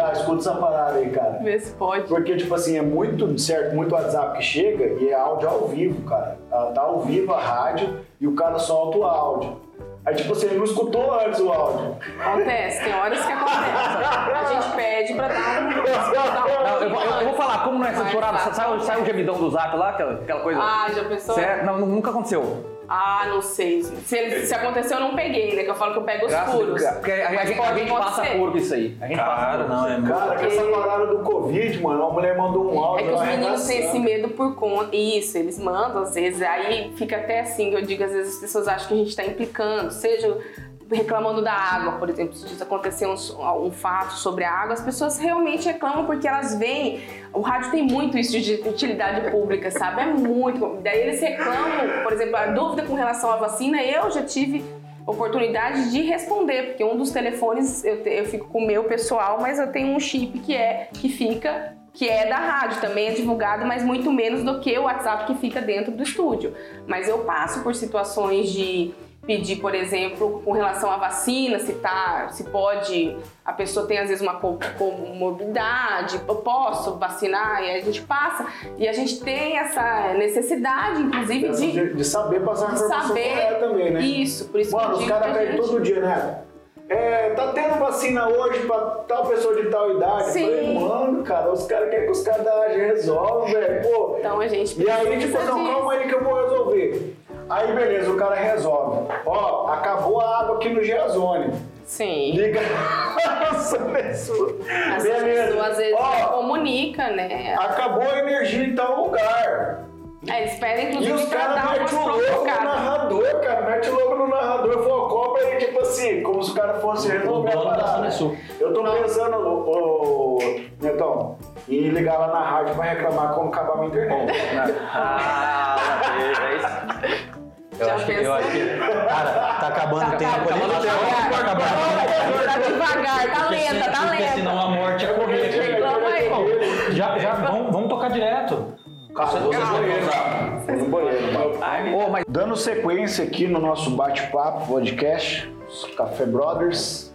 Ah, escuta essa parada aí, cara. Vê se pode. Porque, tipo assim, é muito, certo, muito WhatsApp que chega e é áudio ao vivo, cara. Ela tá ao vivo a rádio e o cara solta o áudio. Aí, tipo assim, ele não escutou antes o áudio. Acontece, tem horas que acontece. A gente pede pra dar um. Não, eu, vou- eu- vou falar, como não é censurado, sai, sai o gemidão do zap lá, aquela, aquela coisa. Ah, já pensou? Certo? Não, nunca aconteceu. Ah, não sei. Se, se aconteceu, eu não peguei, né? Que eu falo que eu pego os Graças a. Porque a, a- a pode gente passa por isso aí. A gente passa Cara, por não, é muito. Cara, com essa parada do Covid, mano, a mulher mandou um É áudio. que os meninos têm esse medo por conta. Isso, eles mandam às vezes. Aí fica até assim, eu digo, às vezes as pessoas acham que a gente tá implicando, seja reclamando da água, por exemplo, se aconteceu um, um fato sobre a água, as pessoas realmente reclamam porque elas veem. O rádio tem muito isso de utilidade pública, sabe? É muito. Daí eles reclamam, por exemplo, a dúvida com relação à vacina, eu já tive oportunidade de responder, porque um dos telefones eu, te- eu fico com o meu pessoal, mas eu tenho um chip que é que fica que é da rádio, também é divulgado, mas muito menos do que o WhatsApp que fica dentro do estúdio. Mas eu passo por situações de pedir, por exemplo, com relação à vacina, se tá, se pode, a pessoa tem às vezes uma comorbidade, eu posso vacinar e a gente passa e a gente tem essa necessidade, inclusive de, de saber passar a informação saber, também, né? Isso, por isso Mano, que os caras pedem todo dia, né? É, tá tendo vacina hoje pra tal pessoa de tal idade. Sim. Falei, mano, cara, os caras querem que os caras da resolvam, velho. Pô. Então a gente E aí, tipo, não, calma aí que eu vou resolver. Aí, beleza, o cara resolve. Ó, acabou a água aqui no Geazone. Sim. Liga. Nossa, pessoa. As Beleza. pessoas às vezes Ó, não comunica, né? acabou a energia em tal lugar. É, eles pedem, E inclusive, os caras metem o louco no narrador, cara. Mete o louco no narrador, Focobra e tipo assim, como se o cara fosse resolver a parada. Eu tô Não. pensando, ô, ô, Netão, em ligar lá na rádio pra reclamar como acabar a minha internet. Ah, é isso. Eu acho, que, eu acho que. Cara, tá acabando o tempo ali. acabando o tempo. Tá acabando o tempo. Tá devagar, tá Porque lenta, tá Porque lenta. senão a morte é correr aqui. Reclama aí. Bom, Já, já, vamos, vamos tocar direto. Cara, no banheiro. Ô, mas Dando sequência aqui no nosso bate-papo podcast, os Café Brothers.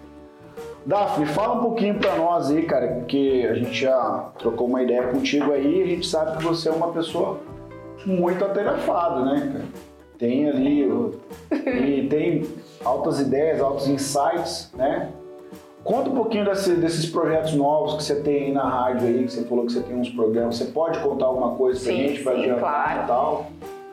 Daphne, fala um pouquinho pra nós aí, cara, porque a gente já trocou uma ideia contigo aí e a gente sabe que você é uma pessoa muito atarefada, né, cara? Tem ali o- e tem altas ideias, altos insights, né? Conta um pouquinho desse- desses projetos novos que você tem aí na rádio aí, que você falou que você tem uns programas. Você pode contar alguma coisa pra Sim, gente pra sim, claro. e tal?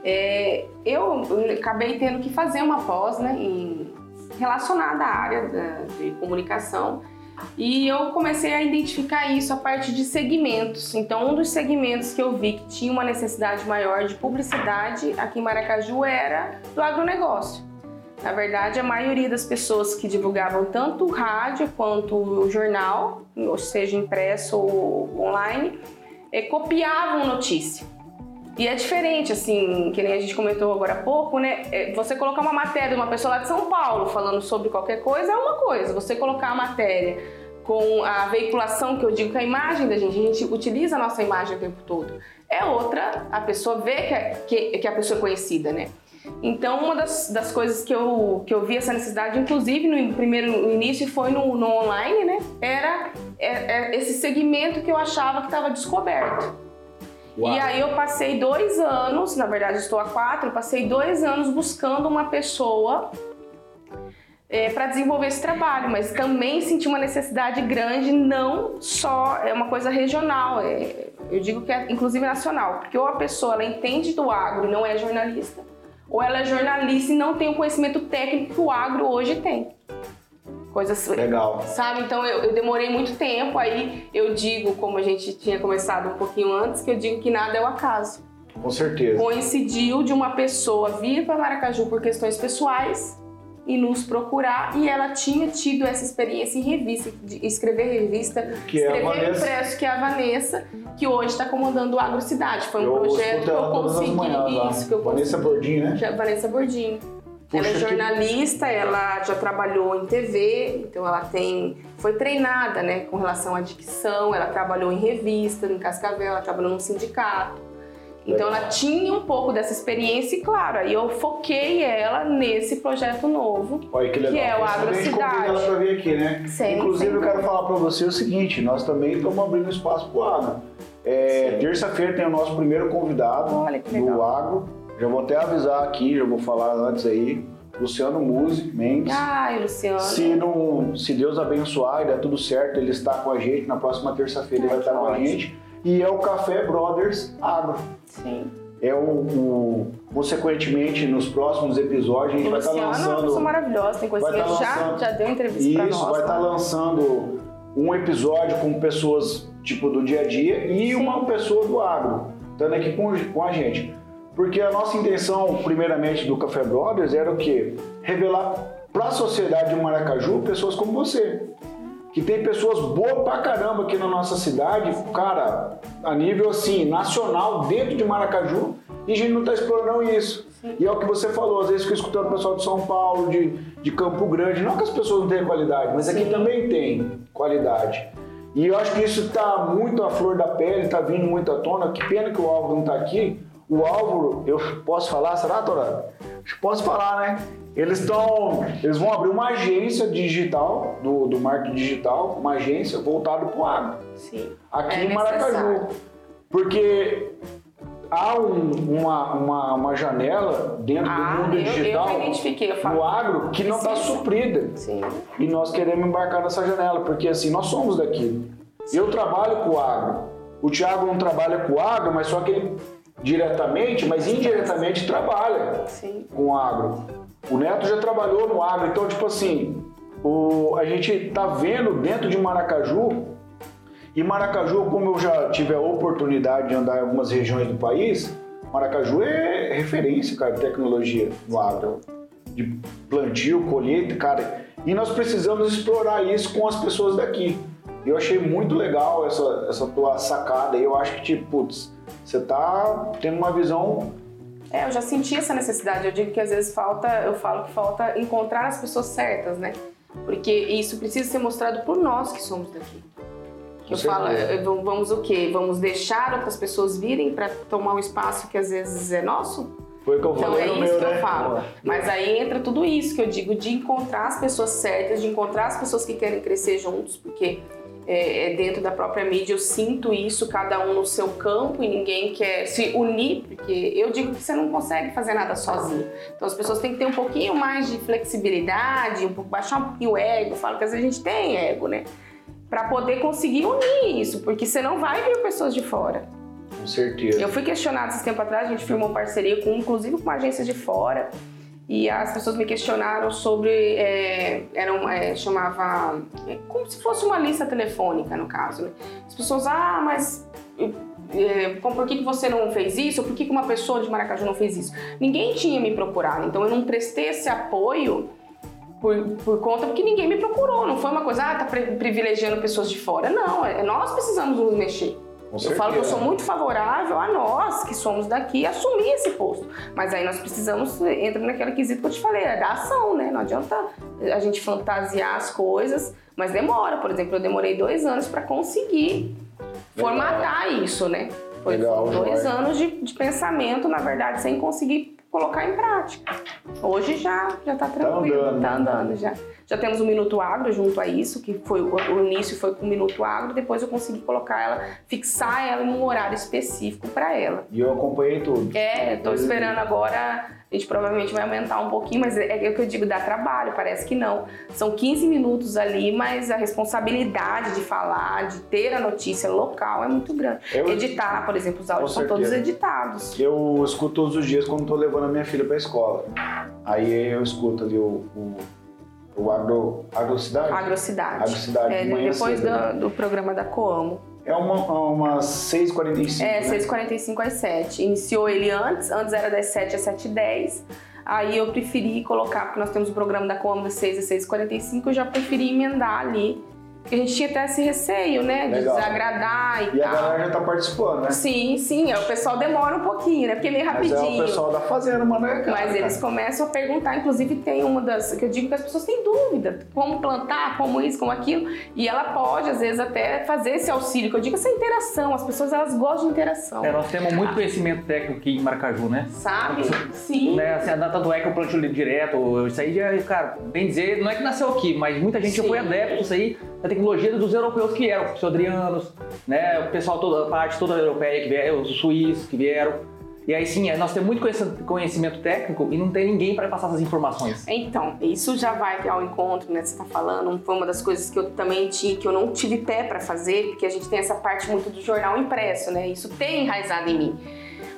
É, eu acabei tendo que fazer uma pós né, em- relacionada à área da- de comunicação e eu comecei a identificar isso a partir de segmentos. Então, um dos segmentos que eu vi que tinha uma necessidade maior de publicidade aqui em Maracaju era do agronegócio. Na verdade, a maioria das pessoas que divulgavam tanto o rádio quanto o jornal, ou seja, impresso ou online, eh, copiavam notícia. E é diferente, assim, que nem a gente comentou agora há pouco, né? É, Você colocar uma matéria de uma pessoa lá de São Paulo falando sobre qualquer coisa é uma coisa. Você colocar a matéria com a veiculação, que eu digo que a imagem da gente, a gente utiliza a nossa imagem o tempo todo, é outra. A pessoa vê que, é- que, que a pessoa é conhecida, né? Então, uma das, das coisas que eu, que eu vi essa necessidade, inclusive no primeiro no início, foi no, no online, né? Era é- é esse segmento que eu achava que estava descoberto. E aí eu passei dois anos, na verdade estou há quatro, passei dois anos buscando uma pessoa para desenvolver esse trabalho, mas também senti uma necessidade grande, não só é uma coisa regional, é, eu digo que é inclusive nacional, porque ou a pessoa ela entende do agro e não é jornalista, ou ela é jornalista e não tem o conhecimento técnico que o agro hoje tem. Coisas Legal. Sabe? Então eu, eu demorei muito tempo, aí eu digo, como a gente tinha começado um pouquinho antes, que eu digo que nada é o acaso. Com certeza. Coincidiu de uma pessoa vir para Maracaju por questões pessoais e nos procurar, e ela tinha tido essa experiência em revista, de escrever revista, Que é escrever Vanessa. impresso, que é a Vanessa, que hoje está comandando o Agrocidade. Foi um eu projeto que eu consegui. manhãs lá. Isso, que eu Vanessa consegui. Bordinho, né? Já- Vanessa Bordinho. Ela é Puxa, que- jornalista, ela já trabalhou em TV, então ela tem foi treinada, né, com relação à dicção. Ela trabalhou em revista, em Cascavel, ela trabalhou num sindicato. Então ela tinha um pouco dessa experiência e claro, aí eu foquei ela nesse projeto novo. Olha que legal. Que é o Agrocidade. ela pra vir aqui, né? Sempre, Inclusive, sempre. eu quero falar pra você o seguinte: nós também estamos abrindo espaço pro agro. É, Terça-feira tem o nosso primeiro convidado Olha do agro. Já vou até avisar aqui, já vou falar antes aí. Luciano Musi Mendes. Ai, Luciano. Se, não, se Deus abençoar e der tudo certo, ele está com a gente. Na próxima terça-feira ele vai estar com a gente. E é o Café Brothers Agro. Sim. É o, o- consequentemente, nos próximos episódios, a gente O vai estar Luciano é uma lançando. pessoa maravilhosa, tem vai conhecimento, tá já, lançando- já deu entrevista pra nós. Isso, vai estar tá? lançando um episódio com pessoas tipo do dia a dia e Sim. uma pessoa do agro, estando aqui com, com a gente. Porque a nossa intenção, primeiramente, do Café Brothers era o quê? Revelar para a sociedade de Maracaju pessoas como você. Que tem pessoas boas pra caramba aqui na nossa cidade, cara, a nível assim, nacional, dentro de Maracaju, e a gente não está explorando isso. E é o que você falou, às vezes fico escutando o pessoal de São Paulo, de, de Campo Grande, não que as pessoas não tenham qualidade, mas aqui também tem qualidade. E eu acho que isso está muito à flor da pele, está vindo muito à tona. Que pena que o Alvo não está aqui. O Álvaro, eu posso falar, será, Torado? Posso falar, né? Eles estão. Eles vão abrir uma agência digital, do, do marketing digital, uma agência voltada para o agro. Sim. Aqui É em Maracaju. necessário. Porque há um- uma, uma, uma janela dentro Ah, do mundo eu- eu digital me identifiquei, eu falo. no agro que não está suprida. Sim. E nós queremos embarcar nessa janela, porque assim, nós somos daqui. Eu trabalho com o agro. O Thiago não trabalha com o agro, mas só que ele diretamente, mas indiretamente trabalha Sim. com o agro. O Neto já trabalhou no agro, então, tipo assim, o, a gente tá vendo dentro de Maracaju, e Maracaju, como eu já tive a oportunidade de andar em algumas regiões do país, Maracaju é referência, cara, de tecnologia no agro. De plantio, colheita, cara. E nós precisamos explorar isso com as pessoas daqui. Eu achei muito legal essa, essa tua sacada. Eu acho que, tipo, putz, você tá tendo uma visão É, eu já senti essa necessidade. Eu digo que às vezes falta, eu falo que falta encontrar as pessoas certas, né? Porque isso precisa ser mostrado por nós que somos daqui. Que eu falo, certeza. eh, vamos o quê? Vamos deixar outras pessoas virem para tomar um espaço que às vezes é nosso? Foi o que eu Então falei é isso meu, que né? eu falo. Mas aí entra tudo isso que eu digo de encontrar as pessoas certas, de encontrar as pessoas que querem crescer juntos, porque é, é dentro da própria mídia eu sinto isso, cada um no seu campo e ninguém quer se unir, porque eu digo que você não consegue fazer nada sozinho. Então as pessoas têm que ter um pouquinho mais de flexibilidade, um pouco, baixar um pouquinho o ego. Eu falo que às vezes a gente tem ego, né? Pra poder conseguir unir isso, porque você não vai vir pessoas de fora. Com certeza. Eu fui questionada esse tempo atrás, a gente firmou parceria com, inclusive com uma agência de fora, e as pessoas me questionaram sobre, é, é, chamava, é, como se fosse uma lista telefônica no caso, né? As pessoas, ah, mas é, por que, que você não fez isso? Por que, que uma pessoa de Maracaju não fez isso? Ninguém tinha me procurado, então eu não prestei esse apoio por, por conta porque ninguém me procurou. Não foi uma coisa, ah, tá pri- privilegiando pessoas de fora. Não, é, nós precisamos nos mexer. Eu falo que eu sou muito favorável a nós que somos daqui assumir esse posto. Mas aí nós precisamos, entra naquele quesito que eu te falei, é da ação, né? Não adianta a gente fantasiar as coisas, mas demora. Por exemplo, eu demorei dois anos para conseguir Legal. formatar isso, né? Foi Legal, dois anos de, de pensamento, na verdade, sem conseguir colocar em prática. Hoje já, já tá tranquilo, andando, tá andando já. Já temos o Minuto Agro junto a isso, que foi o, o início foi com o Minuto Agro, depois eu consegui colocar ela, fixar ela em um horário específico para ela. E eu acompanhei tudo. É, tô esperando agora, a gente provavelmente vai aumentar um pouquinho, mas é, é o que eu digo, dá trabalho, parece que não. São 15 minutos ali, mas a responsabilidade de falar, de ter a notícia local é muito grande. Eu- Editar, por exemplo, os áudios são todos certeza. editados. Eu escuto todos os dias quando tô levando a minha filha pra escola. Aí eu escuto ali o, o, o agro, agrocidade. Agrocidade. Agrocidade, É, de depois cedo, do, né? do programa da Coamo. É uma, uma 6h45. É, né? 6h45 às 7. Iniciou ele antes, antes era das 7 às 7h10. Aí eu preferi colocar, porque nós temos o programa da Coamo das 6 às 6h45, eu já preferi emendar ali. Porque a gente tinha até esse receio, né? De Legal. desagradar e, E a tal. galera já tá participando, né? Sim, sim, é, o pessoal demora um pouquinho, né? Porque é meio Mas rapidinho. é o pessoal da fazenda, mano. É, cara, Mas eles cara. começam a perguntar, inclusive tem uma das que eu digo que as pessoas têm dúvida, como plantar, como isso, como aquilo, e ela pode às vezes até fazer esse auxílio, que eu digo essa interação, as pessoas elas gostam de interação. É, nós temos muito conhecimento técnico aqui em Maracaju, né? Sabe? Sim. Né, assim, a data do é que eu plantio direto, isso aí já, cara, bem dizer, não é que nasceu aqui, mas muita gente já Sim. foi adepto disso aí, da tecnologia dos europeus que eram, os adrianos, né, o pessoal toda, a parte toda europeia que vieram, os suíços que vieram. E aí sim, é, nós temos muito conhecimento- técnico e não tem ninguém para passar essas informações. Então, isso já vai ao encontro, né? Você tá falando, foi uma das coisas que eu também tinha, que eu não tive pé para fazer, porque a gente tem essa parte muito do jornal impresso, né? Isso tem enraizado em mim.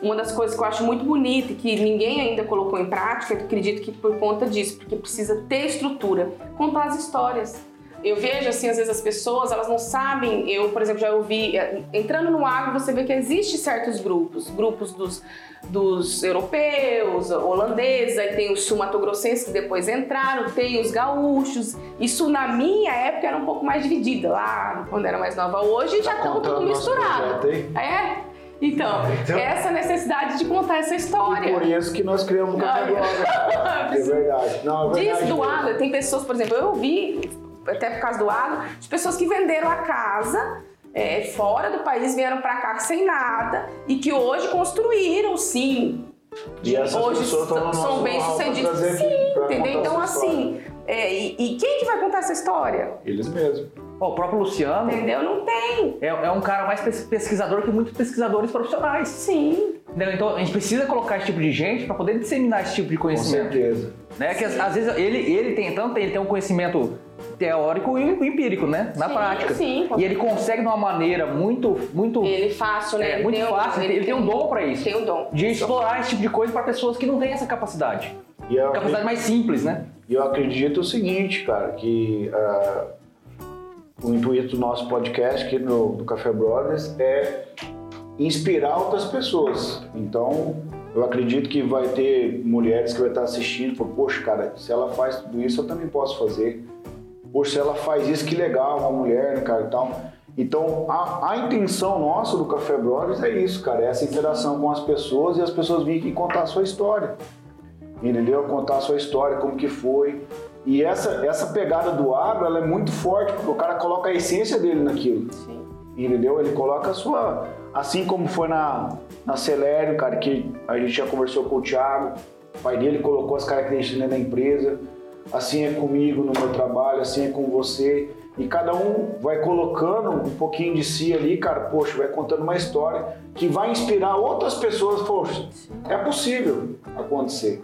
Uma das coisas que eu acho muito bonita e que ninguém ainda colocou em prática, eu acredito que por conta disso, porque precisa ter estrutura, contar as histórias. Eu vejo assim, às vezes as pessoas, elas não sabem, eu, por exemplo, já ouvi, eh, entrando no agro, você vê que existe certos grupos, grupos dos, dos europeus, holandeses, aí tem os sumatogrossenses que depois entraram, tem os gaúchos. Isso na minha época era um pouco mais dividido, lá quando era mais nova. Hoje já estão tudo Tá misturado. É? Então, Então- essa necessidade de contar essa E história. por isso que nós criamos o Café Agro. É verdade. Não, é verdade. Diz do agro, tem pessoas, por exemplo, eu vi, até por causa do agro, de pessoas que venderam a casa é, fora do país, vieram para cá sem nada e que hoje construíram, sim. E essas hoje estão são bem sucedidos. Sim, entendeu? Então, assim, é, e, e quem que vai contar essa história? Eles mesmos. Ó, o próprio Luciano Entendeu? Não tem. é, é um cara mais pes- pesquisador que muitos pesquisadores profissionais. Sim. Entendeu? Então a gente precisa colocar esse tipo de gente para poder disseminar esse tipo de Com conhecimento. certeza. Né? Que às, às vezes ele, ele tem tanto, ele tem um conhecimento teórico e empírico, né? Na Sim, prática. sim, e ele consegue de uma maneira muito, muito, Ele fácil, né? é, Ele muito tem um- fácil, ele, tem um dom para isso. Tem um dom. De explorar esse tipo de coisa para pessoas que não têm essa capacidade. E eu, Capacidade mais simples, né? e eu acredito o seguinte, cara, que ah, o intuito do nosso podcast aqui no, do Café Brothers é inspirar outras pessoas. Então, eu acredito que vai ter mulheres que vai estar assistindo e falar, poxa, cara, se ela faz tudo isso, eu também posso fazer. Poxa, se ela faz isso, que legal, uma mulher, né, cara, e tal. Então, a, a intenção nossa do Café Brothers é isso, cara, é essa interação com as pessoas e as pessoas virem aqui contar a sua história. Entendeu? Contar a sua história, como que foi. E essa, essa pegada do agro, ela é muito forte, porque o cara coloca a essência dele naquilo. Sim. Entendeu? Ele coloca a sua. Assim como foi na, na Celério, cara, que a gente já conversou com o Thiago, o pai dele colocou as características dentro da empresa. Assim é comigo no meu trabalho, assim é com você. E cada um vai colocando um pouquinho de si ali, cara, poxa, vai contando uma história que vai inspirar outras pessoas, poxa, é possível acontecer.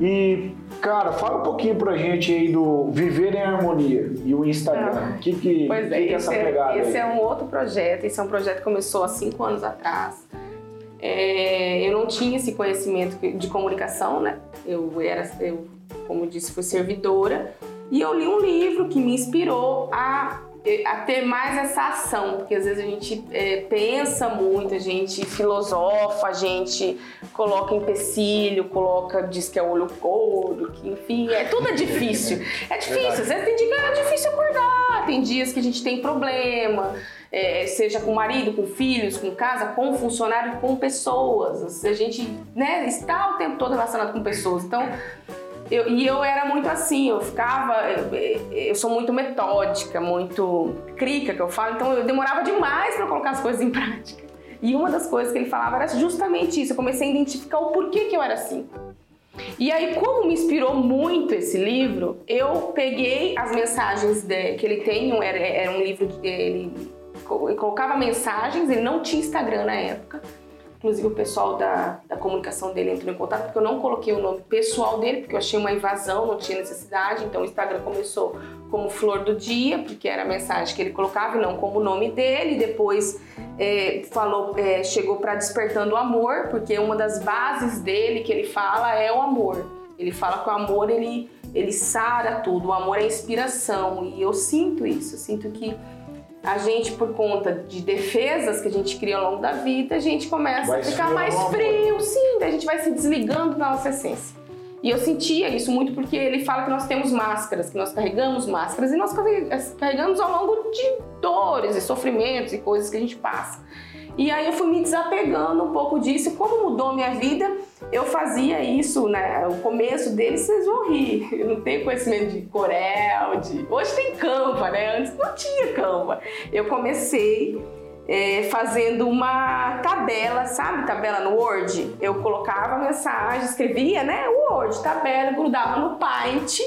E, cara, fala um pouquinho pra gente aí do Viver em Harmonia e o Instagram. Ah, O que, que, Pois que é, que é esse, essa é, pegada esse aí? é um outro projeto. Esse é um projeto que começou há cinco anos atrás. É, eu não tinha esse conhecimento de comunicação, né? Eu era, eu, como disse, fui servidora. E eu li um livro que me inspirou a, a ter mais essa ação, porque às vezes a gente é, pensa muito, a gente filosofa, a gente coloca empecilho, coloca, diz que é olho gordo, que enfim, é tudo é difícil. É difícil, às vezes tem dia que é difícil acordar, tem dias que a gente tem problema, é, seja com marido, com filhos, com casa, com funcionário, com pessoas. A gente né, está o tempo todo relacionado com pessoas. Então, eu, e eu era muito assim, eu ficava. Eu, eu sou muito metódica, muito crica que eu falo, então eu demorava demais para colocar as coisas em prática. E uma das coisas que ele falava era justamente isso. Eu comecei a identificar o porquê que eu era assim. E aí, como me inspirou muito esse livro, eu peguei as mensagens de- que ele tem, era, era um livro, co- ele colocava mensagens, ele não tinha Instagram na época. Inclusive o pessoal da, da comunicação dele entrou em contato, porque eu não coloquei o nome pessoal dele, porque eu achei uma invasão, não tinha necessidade. Então o Instagram começou como Flor do Dia, porque era a mensagem que ele colocava e não como o nome dele. Depois é, falou, é, chegou para Despertando o Amor, porque uma das bases dele que ele fala é o amor. Ele fala que o amor ele, ele sara tudo, o amor é inspiração. E eu sinto isso, eu sinto que a gente, por conta de defesas que a gente cria ao longo da vida, a gente começa Vai a ficar mais frio, sim, daí a gente vai se desligando da nossa essência. E eu sentia isso muito porque ele fala que nós temos máscaras, que nós carregamos máscaras e nós carre- carregamos ao longo de dores e sofrimentos e coisas que a gente passa. E aí eu fui me desapegando um pouco disso. E Como mudou a minha vida, eu fazia isso, né? O começo dele, vocês vão rir. Eu não tenho conhecimento de Corel, de... Hoje tem Canva, né? Antes não tinha Canva. Eu comecei é, fazendo uma tabela, sabe? Tabela no Word. Eu colocava mensagem, escrevia, né? Word, tabela, grudava no Paint,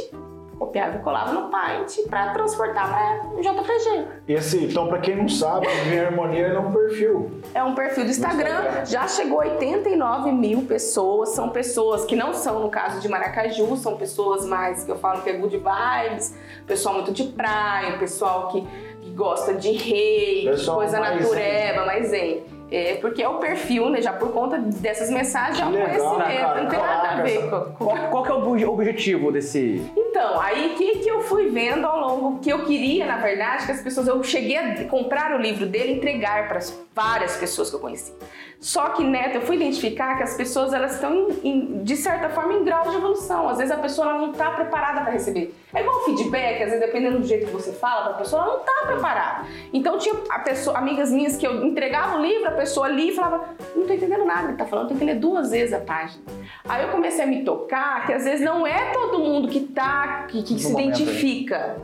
copiava e colava no Paint para transportar para JPG. E assim, então, pra quem não sabe, Viver Harmonia é um perfil. É um perfil do Instagram, Instagram. já chegou a 89 mil pessoas. São pessoas que não são, no caso de Maracaju, são pessoas mais que eu falo que é good vibes, pessoal muito de praia, pessoal que, que gosta de rei, Pessoal coisa mais natureba, mais zen. É, porque é o perfil, né? Já por conta dessas mensagens, já é um conhecimento, não tem nada a ver com, Qual, qual que é o obje- objetivo desse. então, aí o que, que eu fui vendo ao longo, que eu queria, na verdade, que as pessoas, eu cheguei a comprar o livro dele e entregar para várias pessoas que eu conheci. Só que, Neto, eu fui identificar que as pessoas, elas estão, em- em- de certa forma, em grau de evolução. Às vezes a pessoa ela não está preparada para receber. É igual o feedback, às vezes dependendo do jeito que você fala para a pessoa, ela não está preparada. Então, tinha pessoa, amigas minhas que eu entregava o livro, a pessoa ali e falava, não tô entendendo nada, ele tá falando, tem que ler duas vezes a página. Aí eu comecei a me tocar que às vezes não é todo mundo que tá, que, que se identifica.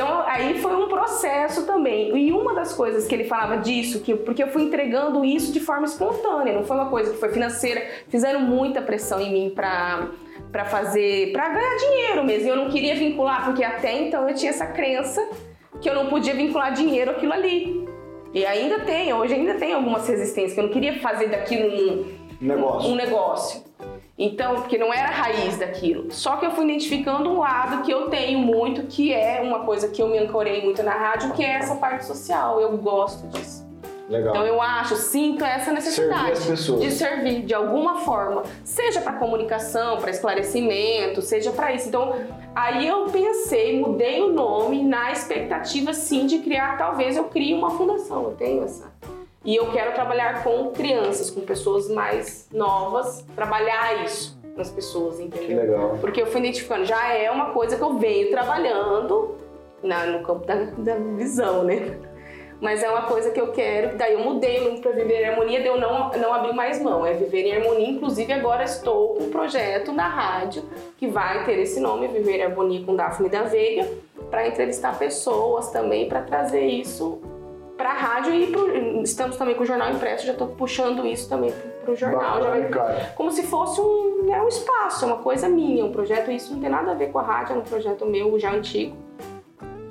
Então aí foi um processo também. E uma das coisas que ele falava disso, que porque eu fui entregando isso de forma espontânea, não foi uma coisa que foi financeira, fizeram muita pressão em mim para para fazer, para ganhar dinheiro mesmo. Eu não queria vincular porque até então eu tinha essa crença que eu não podia vincular dinheiro aquilo ali. E ainda tem, hoje ainda tem algumas resistências que eu não queria fazer daquilo um negócio. Um, um negócio. Então, porque não era a raiz daquilo. Só que eu fui identificando um lado que eu tenho muito, que é uma coisa que eu me ancorei muito na rádio, que é essa parte social. Eu gosto disso. Legal. Então eu acho, sinto essa necessidade servir de servir de alguma forma, seja para comunicação, para esclarecimento, seja para isso. Então aí eu pensei, mudei o nome na expectativa sim de criar, talvez eu crie uma fundação. Eu tenho essa e eu quero trabalhar com crianças, com pessoas mais novas, trabalhar isso nas pessoas, entendeu? Que legal. Porque eu fui identificando, já é uma coisa que eu venho trabalhando na, no campo da, da visão, né? Mas é uma coisa que eu quero, daí eu mudei o nome para Viver em Harmonia, daí eu não, não abri mais mão, é Viver em Harmonia, inclusive agora estou com um projeto na rádio que vai ter esse nome, Viver em Harmonia com Daphne da Veiga, para entrevistar pessoas também, para trazer isso para a rádio e pro, estamos também com o jornal impresso, já estou puxando isso também para o jornal. Bacana, já vai, como se fosse um, né, um espaço, é uma coisa minha, um projeto, isso não tem nada a ver com a rádio, é um projeto meu já antigo,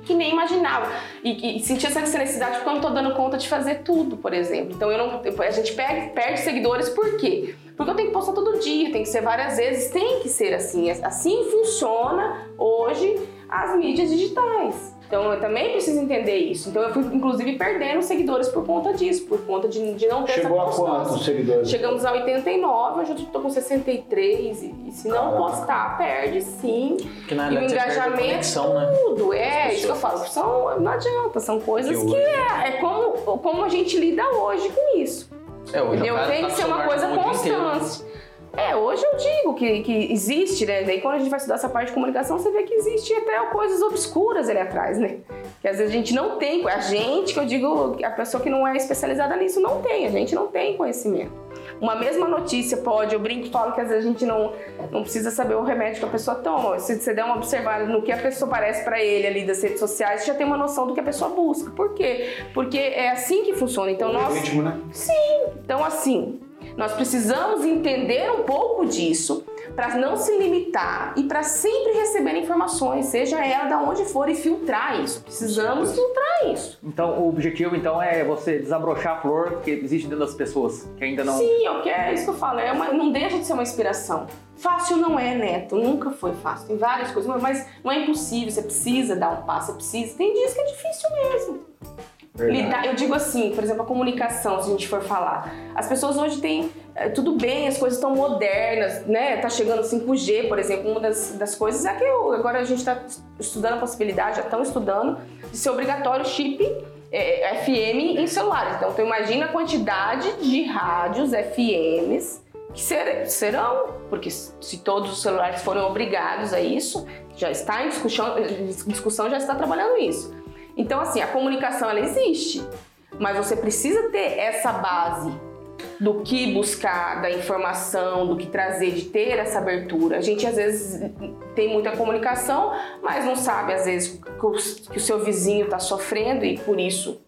que nem imaginava. E, e sentia essa necessidade porque eu não estou dando conta de fazer tudo, por exemplo. Então eu não, a gente perde, perde seguidores por quê? Porque eu tenho que postar todo dia, tem que ser várias vezes, tem que ser assim. Assim funciona hoje as mídias digitais. Então eu também preciso entender isso. Então eu fui, inclusive, perdendo seguidores por conta disso, por conta de, de não ter Chegou essa Chegou a quantos seguidores? Chegamos a 89, hoje eu estou com 63. E, e se não Caramba. postar, perde sim. Porque na e o engajamento, conexão, né? tudo. É, isso que eu falo. São, não adianta, são coisas que, que é, é como, como a gente lida hoje com isso. É, hoje Entendeu? Tem tá que ser uma coisa constante. É, hoje eu digo que, que existe, né? Daí quando a gente vai estudar essa parte de comunicação, você vê que existe até coisas obscuras ali atrás, né? Que às vezes a gente não tem, a gente, que eu digo, a pessoa que não é especializada nisso não tem, a gente não tem conhecimento. Uma mesma notícia pode, eu brinco e falo que às vezes a gente não, não precisa saber o remédio que a pessoa toma. Se você der uma observada no que a pessoa parece para ele ali das redes sociais, você já tem uma noção do que a pessoa busca. Por quê? Porque é assim que funciona. Então, o nós. Ritmo, né? Sim. Então, assim, nós precisamos entender um pouco disso para não se limitar e para sempre receber informações, seja ela de onde for, e filtrar isso. Precisamos filtrar isso. Então, o objetivo então é você desabrochar a flor que existe dentro das pessoas, que ainda não. Sim, eu quero, é isso que eu falo, é uma, não deixa de ser uma inspiração. Fácil não é, Neto, nunca foi fácil. Tem várias coisas, mas não é impossível, você precisa dar um passo, você precisa. Tem dias que é difícil mesmo. Lidar, eu digo assim, por exemplo, a comunicação, se a gente for falar. As pessoas hoje têm. Eh, tudo bem, as coisas estão modernas, né? Tá chegando 5G, por exemplo. Uma das, das coisas é que eu, agora a gente está estudando a possibilidade, já estão estudando, de ser obrigatório chip é, eh, FM em celulares. Então, tu imagina a quantidade de rádios FMs que ser, serão, porque se todos os celulares forem obrigados a isso, já está em discussão, discussão já está trabalhando isso. Então, assim, a comunicação ela existe, mas você precisa ter essa base do que buscar, da informação, do que trazer, de ter essa abertura. A gente às vezes tem muita comunicação, mas não sabe às vezes que o seu vizinho está sofrendo e por isso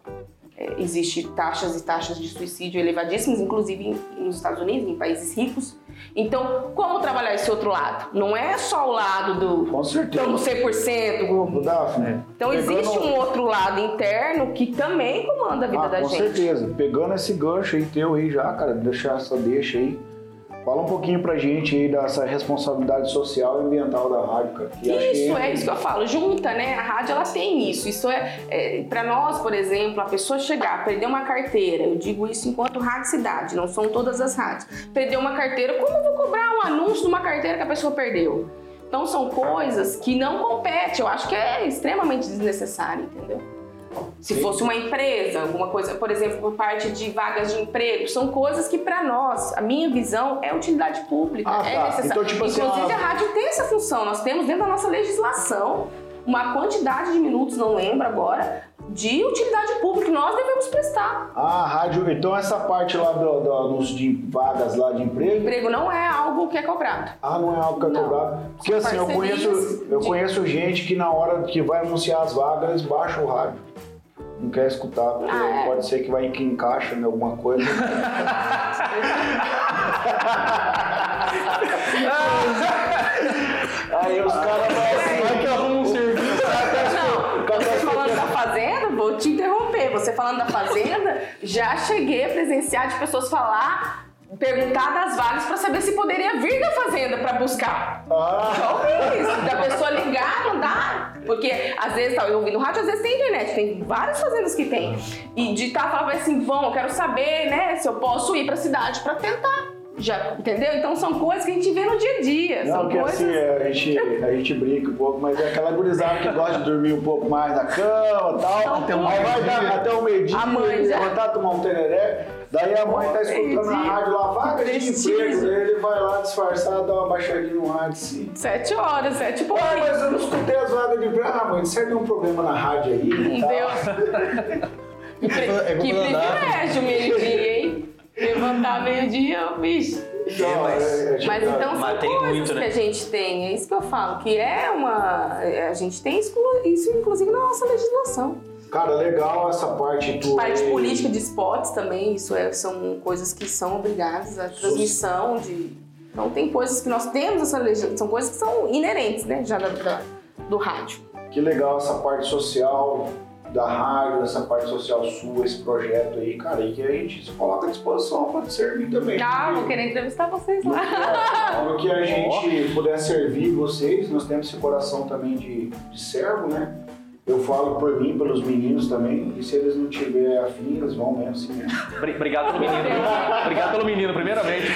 é, existe taxas e taxas de suicídio elevadíssimas, inclusive nos Estados Unidos, em países ricos. Então, como trabalhar esse outro lado? Não é só o lado do Com certeza. estamos 100% o Daphne. Então Pegando... existe um outro lado interno que também comanda a vida ah, da com gente. Com certeza. Pegando esse gancho aí teu aí já, cara, deixar essa deixa aí Fala um pouquinho pra gente aí dessa responsabilidade social e ambiental da rádio, cara. Isso, é... é isso que eu falo, junta, né? A rádio ela tem isso. Isso é, é para nós, por exemplo, a pessoa chegar, perder uma carteira, eu digo isso enquanto rádio cidade, não são todas as rádios. Perder uma carteira, como eu vou cobrar um anúncio de uma carteira que a pessoa perdeu? Então são coisas que não competem, eu acho que é extremamente desnecessário, entendeu? Se Sim. fosse uma empresa, alguma coisa, por exemplo, por parte de vagas de emprego, são coisas que para nós, a minha visão é utilidade pública, ah, é tá. necessário. Então, tipo assim, Inclusive a rádio tem essa função, nós temos dentro da nossa legislação uma quantidade de minutos, não lembro agora, de utilidade pública que nós devemos prestar. Ah, rádio. Então essa parte lá do, do, dos de vagas lá de emprego. Emprego não é algo que é cobrado. Ah, não é algo que é Não. cobrado. Porque São assim, eu conheço, eu de- conheço gente que na hora que vai anunciar as vagas, eles baixam o rádio. Não quer escutar, porque Ah, é? pode ser que vai que encaixa em alguma coisa. Aí os caras vão Vai que arruma um serviço. Não, você falando da fazenda, vou te interromper. Você falando da fazenda, já cheguei a presenciar de pessoas falar, perguntar das vagas pra saber se poderia vir da fazenda pra buscar. Ah, isso, da pessoa ligar, mandar. Porque às vezes, tá, eu ouvi no rádio, às vezes tem internet, tem várias fazendas que tem. E de estar falando assim, vão, eu quero saber, né, se eu posso ir pra cidade pra tentar. Já, entendeu? Então são coisas que a gente vê no dia a dia. não, são que coisas. assim, a gente, a gente brinca um pouco, mas é aquela gurizada que gosta de dormir um pouco mais na cama e tal. Até o Aí vai dar até o meio-dia, A levantar, tomar um tereré. Daí a mãe tá escutando na Meio-dia. rádio lá, vaga de emprego. Ele vai lá disfarçado, dá uma baixadinha no rádio assim. Sete horas, sete e Ah, mas eu não escutei as vagas de emprego. Ah, mãe, você tem um problema na rádio aí e Não deu. Que, pri- É que data. privilégio meio-dia, hein? Levantar meio-dia, bicho. Então, mas- é, é, Mas então são Mas tem coisas muito, né? que a gente tem, é isso que eu falo, que é uma. A gente tem isso, inclusive, na nossa legislação. Cara, legal essa parte do. Parte política de esportes também, isso é- são coisas que são obrigadas à transmissão de. Então tem coisas que nós temos essa legislação, são coisas que são inerentes, né? Já da, da- do rádio. Que legal essa parte social da rádio, essa parte social sua, esse projeto aí, cara, e que a gente se coloca à disposição para servir também. Ah, vou querer entrevistar vocês lá. No que a gente puder servir vocês, nós temos esse coração também de, de servo, né? Eu falo por mim, pelos meninos também, e se eles não tiverem afim, eles vão mesmo assim Obrigado pelo menino. Obrigado pelo menino, primeiramente.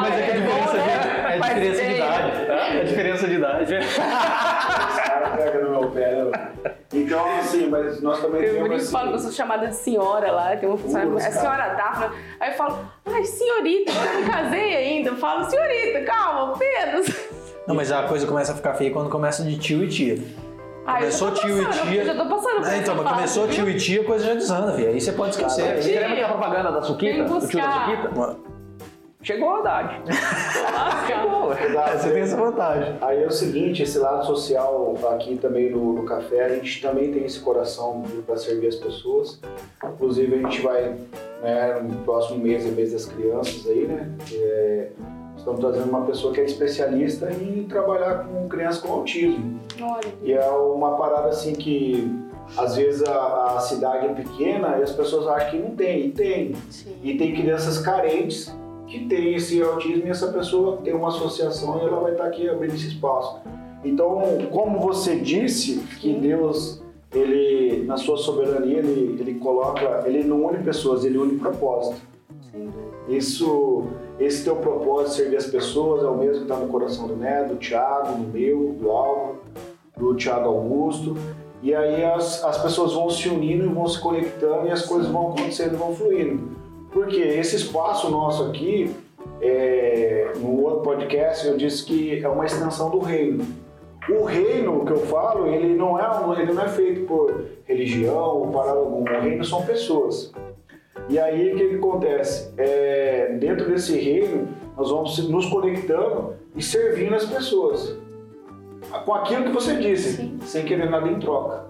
Mas é que a diferença, bom, né? de, é a Faz diferença de idade. É a diferença de idade. Os caras pegam no meu pé. né? Então, assim, mas nós também Eu temos. brinco esse- falo que eu sou chamada de senhora lá, tem uma funcionária, é senhora Dafna. Aí eu falo, ai, senhorita, eu não casei ainda. Eu falo, senhorita, calma, Pedro. Não, mas a coisa começa a ficar feia quando começa de tio e tia. Já Começou tô tio e tia. Eu já tô passando por É, então, mas começou viu? tio e tia, a coisa já desanda, filho. Aí você pode esquecer. Aí- Você lembra aquela propaganda da Suquita? Do tio da. Suquita? Chegou a idade. Chegou. É, você tem essa vantagem. Aí é o seguinte, esse lado social aqui também no, no café, a gente também tem esse coração para servir as pessoas. Inclusive a gente vai, né, no próximo mês, é mês das crianças aí, né? É, estamos trazendo uma pessoa que é especialista em trabalhar com crianças com autismo. Olha, E é uma parada assim que às vezes a, a cidade é pequena e as pessoas acham que não tem, e tem. sim. E tem crianças carentes que têm esse autismo e essa pessoa tem uma associação e ela vai estar aqui abrindo esse espaço. Então, como você disse, que Deus, ele, na sua soberania, ele, ele coloca, ele não une pessoas, ele une propósito. Isso, esse teu propósito servir as pessoas é o mesmo que está no coração do Neto, do Thiago, do meu, do Álvaro, do Thiago Augusto. E aí as, as pessoas vão se unindo e vão se conectando e as coisas vão acontecendo vão fluindo. Porque esse espaço nosso aqui, é, no outro podcast, eu disse que é uma extensão do reino. O reino que eu falo, ele não é, ele não é feito por religião ou parada alguma. O reino são pessoas. E aí o que, que acontece? É, dentro desse reino, nós vamos nos conectando e servindo as pessoas. Com aquilo que você disse, Sim. sem querer nada em troca.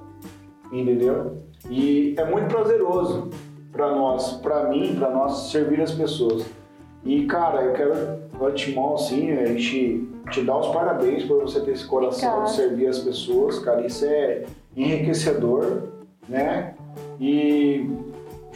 Entendeu? E é muito prazeroso para nós, para mim, para nós servir as pessoas. E cara, eu quero antemão assim, a gente te dar os parabéns por você ter esse coração Obrigada. de servir as pessoas, cara. Isso é enriquecedor, né? E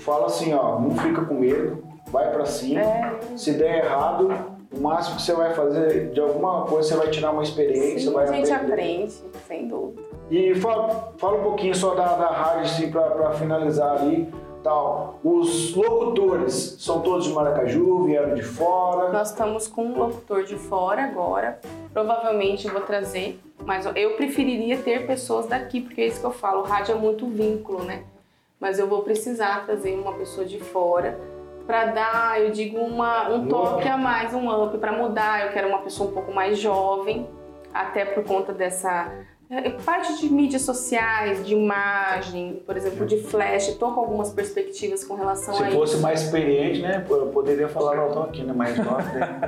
fala assim, ó, não fica com medo, vai para cima. É, Se der errado, o máximo que você vai fazer de alguma coisa, você vai tirar uma experiência, sim, vai a gente aprender. aprende, sem dúvida. E fala, fala um pouquinho só da, da rádio, assim, para finalizar ali. Tal. Os locutores são todos de Maracaju, vieram de fora. Nós estamos com um locutor de fora agora. Provavelmente vou trazer, mas eu preferiria ter pessoas daqui, porque é isso que eu falo, o rádio é muito vínculo, né? Mas eu vou precisar trazer uma pessoa de fora para dar, eu digo, uma, um toque a mais, um up, para mudar. Eu quero uma pessoa um pouco mais jovem, até por conta dessa, É, parte de mídias sociais, de imagem, por exemplo, de flash, estou com algumas perspectivas com relação Se a fosse isso. mais experiente, né? Eu poderia falar, não, tô aqui, né? Mais nós, né?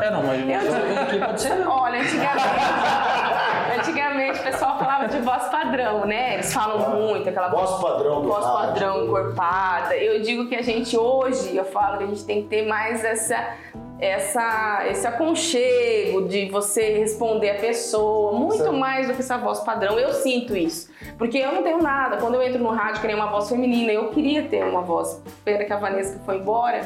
É, não, mas Eu aqui pode ser. Olha, antigamente, antigamente o pessoal falava de voz padrão, né? Eles falam muito, aquela Voz padrão do voz rádio. padrão encorpada. Eu digo que a gente hoje, eu falo que a gente tem que ter mais essa, essa, esse aconchego de você responder a pessoa, muito mais do que essa voz padrão. Eu sinto isso. Porque eu não tenho nada. Quando eu entro no rádio, queria uma voz feminina. Eu queria ter uma voz. Pena que a Vanessa foi embora,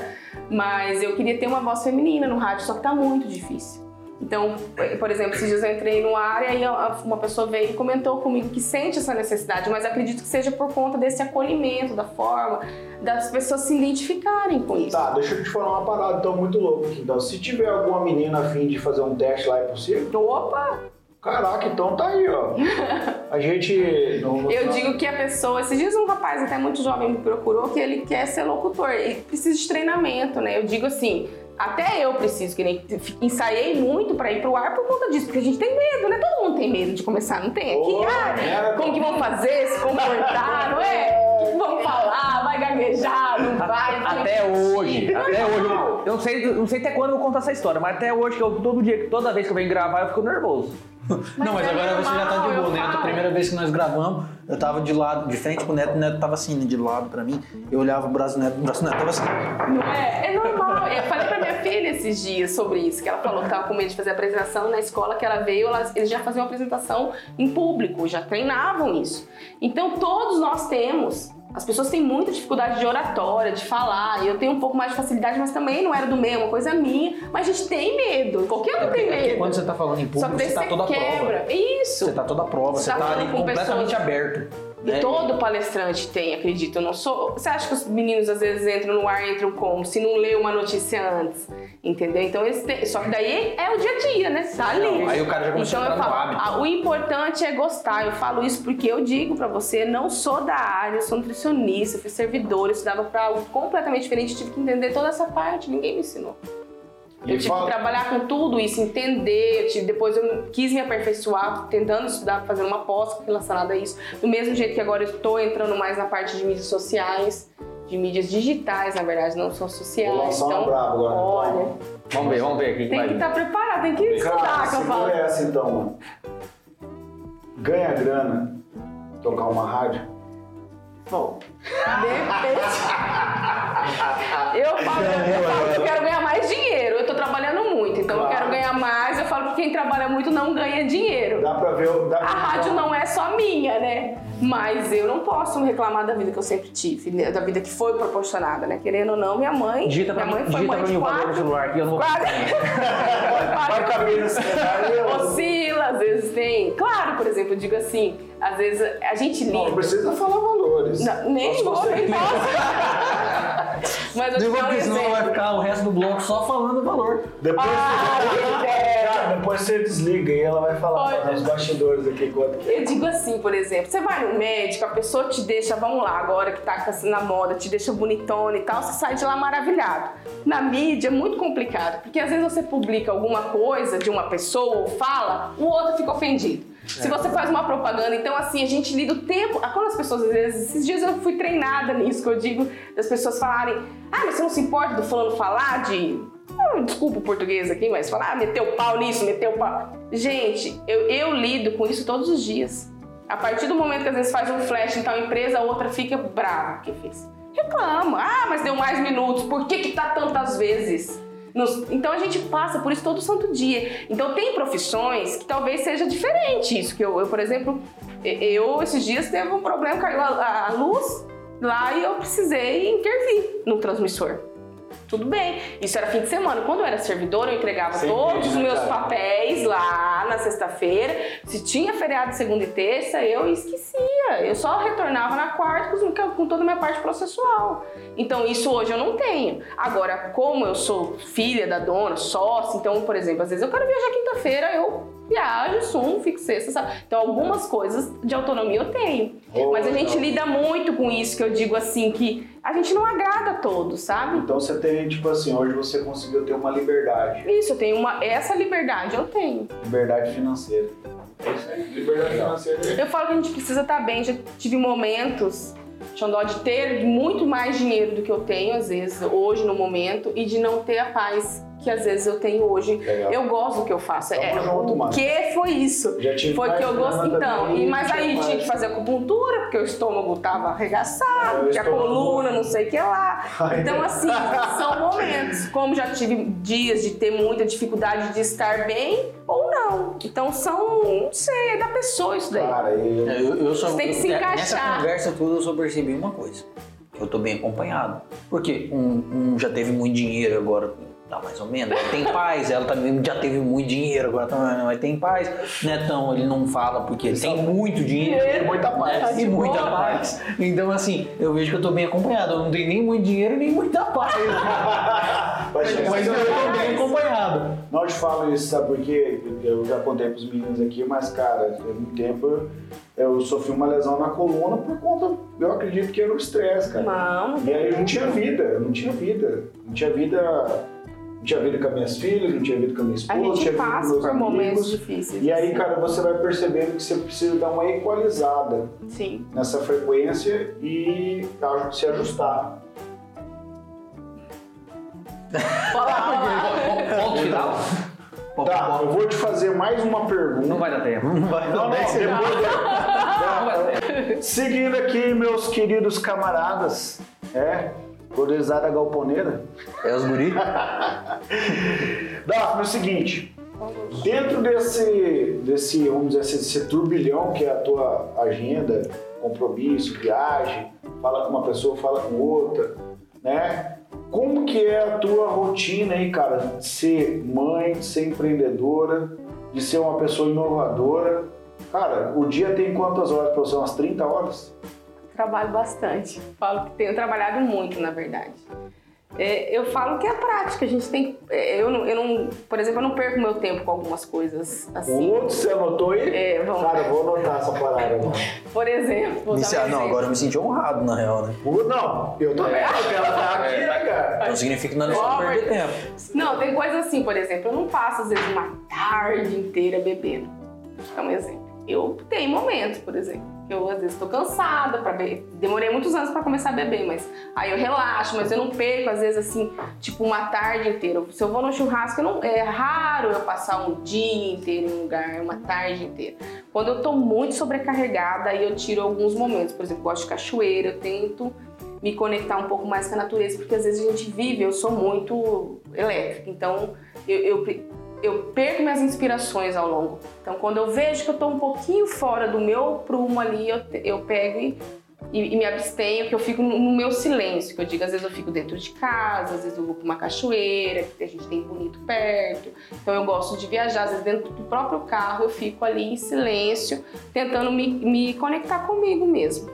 mas eu queria ter uma voz feminina no rádio, só que tá muito difícil. Então, por exemplo, esses dias eu entrei no ar e aí uma pessoa veio e comentou comigo que sente essa necessidade, mas acredito que seja por conta desse acolhimento, da forma das pessoas se identificarem com isso. Tá, deixa eu te falar uma parada então muito louca aqui. Então, se tiver alguma menina afim de fazer um teste lá, é possível? Opa! Caraca, então tá aí, ó. A gente. Não, Eu digo que a pessoa, esses dias um rapaz até muito jovem me procurou que ele quer ser locutor e precisa de treinamento, né? Eu digo assim, até eu preciso, que nem ensaiei muito pra ir pro ar por conta disso, porque a gente tem medo, né? Todo mundo tem medo de começar, não tem? Aqui, Ô, ah, como que vão fazer, se comportar, não é? Vão falar, vai gaguejar, não vai? Até hoje, até não. hoje, eu eu não sei, não sei até quando eu vou contar essa história, mas até hoje, que eu, todo dia, toda vez que eu venho gravar, eu fico nervoso. não, mas é agora você já tá de boa, né? A primeira vez que nós gravamos, eu tava de lado, de frente pro Neto, o Neto tava assim, né, de lado pra mim. Eu olhava o braço do Neto, o braço do Neto tava assim. Não é? É normal. Eu falei pra minha filha esses dias sobre isso, que ela falou que tava com medo de fazer apresentação na escola que ela veio, elas, eles já faziam apresentação em público, já treinavam isso. Então todos nós temos. As pessoas têm muita dificuldade de oratória, de falar. e Eu tenho um pouco mais de facilidade, mas também não era do meio, é uma coisa minha. Mas a gente tem medo. Qualquer um tem É porque medo. quando você tá falando em público, você tá você toda a prova. quebra. Isso. Você tá toda a prova, Você você tá tá ali completamente pessoas- aberto. E né? todo palestrante tem, acredito. Eu não sou. Você acha que os meninos às vezes entram no ar, entram como? Se não lê uma notícia antes. Entendeu? Então eles têm. Só que daí é o dia a dia, né? Tá ali. Aí o cara já começou então a entrar no falo, hábito. ah, o importante é gostar. Eu falo isso porque eu digo pra você, não sou da área, sou nutricionista, fui servidora, eu estudava pra algo completamente diferente, tive que entender toda essa parte, ninguém me ensinou. Eu tive que trabalhar com tudo isso, entender. eu tive- depois eu quis me aperfeiçoar, tentando estudar, fazendo uma pós relacionada a isso. Do mesmo jeito que agora eu estou entrando mais na parte de mídias sociais, de mídias digitais, na verdade, não são sociais. Vou lançar uma então, agora, olha, então. Vamos ver, vamos ver aqui. tem que estar preparado, tem que estudar, Cara, que eu falo. segura essa então, mano. Ganha grana, tocar uma rádio. Bom, de repente. eu falo, eu falo que eu quero ganhar mais dinheiro. Eu então eu Claro. quero ganhar mais. Eu falo que quem trabalha muito não ganha dinheiro. Dá pra ver. Dá pra A rádio não é só minha, né? Mas eu não posso reclamar da vida que eu sempre tive, né? da vida que foi proporcionada, né? Querendo ou não, minha mãe. Digita pra minha mãe foi digita mãe pra de mim o valor do celular aqui, eu não vou... Quatro. Vai caber nesse cenário. Oscila, às vezes tem. Claro, por exemplo, eu digo assim, às vezes a gente lida. não precisa falar valores. Não, nem vou, nem posso. Mas eu um porque senão vai ficar o resto do bloco só falando o valor. Depois, Ah, que. Cara, depois você desliga e ela vai falar nos bastidores aqui quanto que é. Eu digo assim, por exemplo, você vai no médico, a pessoa te deixa, vamos lá, agora que tá assim na moda, te deixa bonitona e tal, você sai de lá maravilhado. Na mídia é muito complicado, porque às vezes você publica alguma coisa de uma pessoa ou fala, o outro fica ofendido. Se você faz uma propaganda, então assim, a gente lida o tempo. ah, Quando as pessoas, às vezes, esses dias eu fui treinada nisso, que eu digo, das pessoas falarem, ah, mas você não se importa do fulano falar de Desculpa o português aqui, mas falar, ah, meteu pau nisso, meteu pau. Gente, eu, eu lido com isso todos os dias. A partir do momento que às vezes faz um flash em tal empresa, a outra fica brava que fez. Reclama. Ah, mas deu mais minutos. Por que que tá tantas vezes? Nos- Então a gente passa por isso todo santo dia. Então tem profissões que talvez seja diferente isso. Que eu, eu, por exemplo, eu esses dias teve um problema, caiu a- a luz lá e eu precisei intervir no transmissor. Tudo bem. Isso era fim de semana. Quando eu era servidora, eu entregava Sempre, todos os né, meus cara? papéis lá na sexta-feira. Se tinha feriado segunda e terça, eu esquecia. Eu só retornava na quarta com, com toda a minha parte processual. Então, isso hoje eu não tenho. Agora, como eu sou filha da dona, sócia, então, por exemplo, às vezes eu quero viajar quinta-feira, eu viajo, sumo, fico sexta, sabe? Então, algumas coisas de autonomia eu tenho. Oh, Mas a gente lida muito com isso, que eu digo assim, que a gente não agrada a todos, sabe? Então você tem, tipo assim, hoje você conseguiu ter uma liberdade. Isso, eu tenho uma. Essa liberdade eu tenho. Liberdade financeira. É isso aí, liberdade financeira. Eu falo que a gente precisa estar bem. Já tive momentos, Xandó, de ter muito mais dinheiro do que eu tenho, às vezes, hoje no momento, e de não ter a paz que às vezes eu tenho hoje. Legal. Eu gosto do que eu faço. Tamo É, junto, o que foi isso? Já tive Foi que eu gosto. Então, e, mas tinha aí tinha mais. que fazer acupuntura, porque o estômago tava arregaçado, É, a coluna, não sei o que lá. Ai, Então, assim, são momentos. Como já tive dias de ter muita dificuldade de estar bem ou não. Então, são, não sei, é da pessoa isso daí. Cara, eu, Eu, eu só, Você tem que se Nessa encaixar. conversa toda eu só percebi uma coisa. Eu tô bem acompanhado. Porque um, um já teve muito dinheiro, agora tá mais ou menos. Ela tem paz, ela também já teve muito dinheiro, agora tá, mas tem paz. Netão, ele não fala porque ele tem muito dinheiro. E muita paz. né? E muita Boa. paz. Então, assim, eu vejo que eu tô bem acompanhado. Eu não tenho nem muito dinheiro, nem muita paz. chegar mas eu tô bem acompanhado. Não te falo isso, sabe por quê? Eu já contei pros meninos aqui, mas, cara, teve um tempo eu, eu sofri uma lesão na coluna por conta, eu acredito que era o estresse, cara. Não, E aí eu não tinha vida, não tinha vida. Não tinha vida. Não tinha vida com as minhas filhas, não tinha vida com a minha a esposa, não gente tinha vida com passa meus por momentos amigos. difíceis. E aí, cara, você vai percebendo que você precisa dar uma equalizada Sim. nessa frequência e se ajustar. Ponto final? Tá, eu vou te fazer mais uma pergunta. Não vai dar tempo. Não vai Não, não, dar certo. depois da- Seguindo aqui, meus queridos camaradas, é, Gorizada Galponeira. É os guri? Dafne, é o seguinte, dentro desse, desse, vamos dizer assim, desse turbilhão que é a tua agenda, compromisso, viagem, fala com uma pessoa, fala com outra, né? Como que é a tua rotina aí, cara, de ser mãe, de ser empreendedora, de ser uma pessoa inovadora? Cara, o dia tem quantas horas para você? Umas 30 horas? Trabalho bastante. Falo que tenho trabalhado muito, na verdade. É, eu falo que é prática. A gente tem. é, eu, não, eu não. Por exemplo, eu não perco meu tempo com algumas coisas O assim. outro você anotou aí? É, vamos. Cara, eu vou anotar essa parada, mano. Por exemplo. vou Me dar um se- não, exemplo. agora eu me senti honrado, na real, né? O- Não, eu também, porque ela tá aqui, né, cara? Não significa que nós não vamos Ó, perder tempo. Não, tem coisas assim, por exemplo, eu não passo às vezes uma tarde inteira bebendo. Vou dar um exemplo. Eu tenho momentos, por exemplo, eu às vezes estou cansada para beber. Demorei muitos anos para começar a beber, mas aí eu relaxo, mas eu não perco às vezes assim, tipo uma tarde inteira. Se eu vou no churrasco, não, é raro eu passar um dia inteiro em um lugar, uma tarde inteira. Quando eu tô muito sobrecarregada, aí eu tiro alguns momentos. Por exemplo, gosto de cachoeira, eu tento me conectar um pouco mais com a natureza, porque às vezes a gente vive, eu sou muito elétrica, então eu, eu, eu perco minhas inspirações ao longo. Então quando eu vejo que eu tô um pouquinho fora do meu prumo ali, eu, eu pego e, e- e me abstenho, que eu fico no, meu silêncio, que eu digo, às vezes eu fico dentro de casa, às vezes eu vou pra uma cachoeira, que a gente tem bonito perto, então eu gosto de viajar, às vezes dentro do próprio carro eu fico ali em silêncio, tentando me, me conectar comigo mesmo.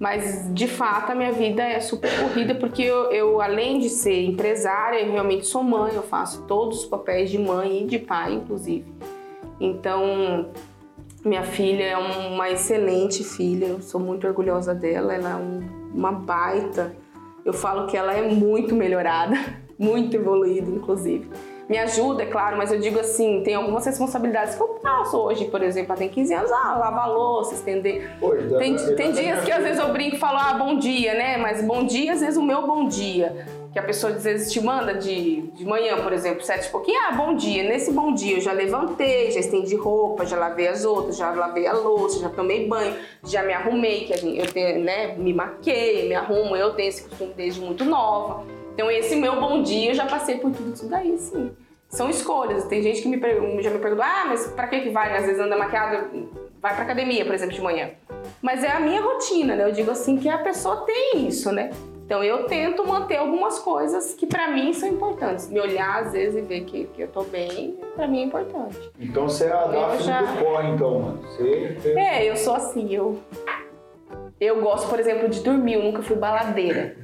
Mas de fato a minha vida é super corrida porque eu, eu, além de ser empresária, eu realmente sou mãe, eu faço todos os papéis de mãe e de pai, inclusive. Então, minha filha é uma excelente filha, eu sou muito orgulhosa dela, ela é um- uma baita. Eu falo que ela é muito melhorada, muito evoluída, inclusive. Me ajuda, é claro, mas eu digo assim, tem algumas responsabilidades que eu passo hoje, por exemplo, tem 15 anos, ah, lavar louça, estender Hoje, dá tem, pra- tem dias que às vezes eu brinco e falo, ah, bom dia, né? Mas bom dia, às vezes o meu bom dia. Que a pessoa às vezes te manda de, de manhã, por exemplo, sete e pouquinho, ah, bom dia. Nesse bom dia eu já levantei, já estendi roupa, já lavei as outras, já lavei a louça, já tomei banho, já me arrumei, que a gente- eu tenho, né, me maquei, me arrumo, eu tenho esse costume desde muito nova. Então esse meu bom dia eu já passei por tudo isso daí, sim. São escolhas. Tem gente que me já me pergunta, ah, mas pra que que vai? Às vezes anda maquiada, vai pra academia, por exemplo, de manhã. Mas é a minha rotina, né? Eu digo assim que a pessoa tem isso, né? Então eu tento manter algumas coisas que pra mim são importantes. Me olhar às vezes e ver que, que eu tô bem, pra mim é importante. Então você é a Daphne já- do corre, então, mano. Você tem... É, eu sou assim, eu eu gosto, por exemplo, de dormir, eu nunca fui baladeira.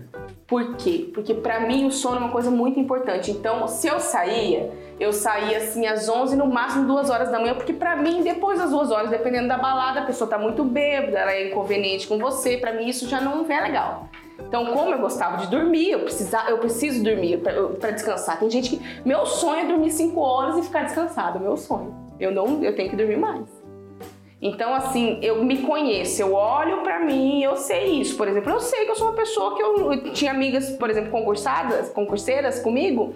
Por quê? Porque pra mim o sono é uma coisa muito importante. Então, se eu saía, eu saía assim às 11, no máximo 2 horas da manhã, porque pra mim, depois das 2 horas, dependendo da balada, a pessoa tá muito bêbada, ela é inconveniente com você, pra mim isso já não é legal. Então, como eu gostava de dormir, eu, precisava, eu preciso dormir pra descansar. Tem gente que. Meu sonho é dormir 5 horas e ficar descansado, meu sonho. Eu não, eu tenho que dormir mais. Então, assim, eu me conheço, eu olho pra mim, eu sei isso. Por exemplo, eu sei que eu sou uma pessoa que eu, eu tinha amigas, por exemplo, concursadas, concurseiras comigo,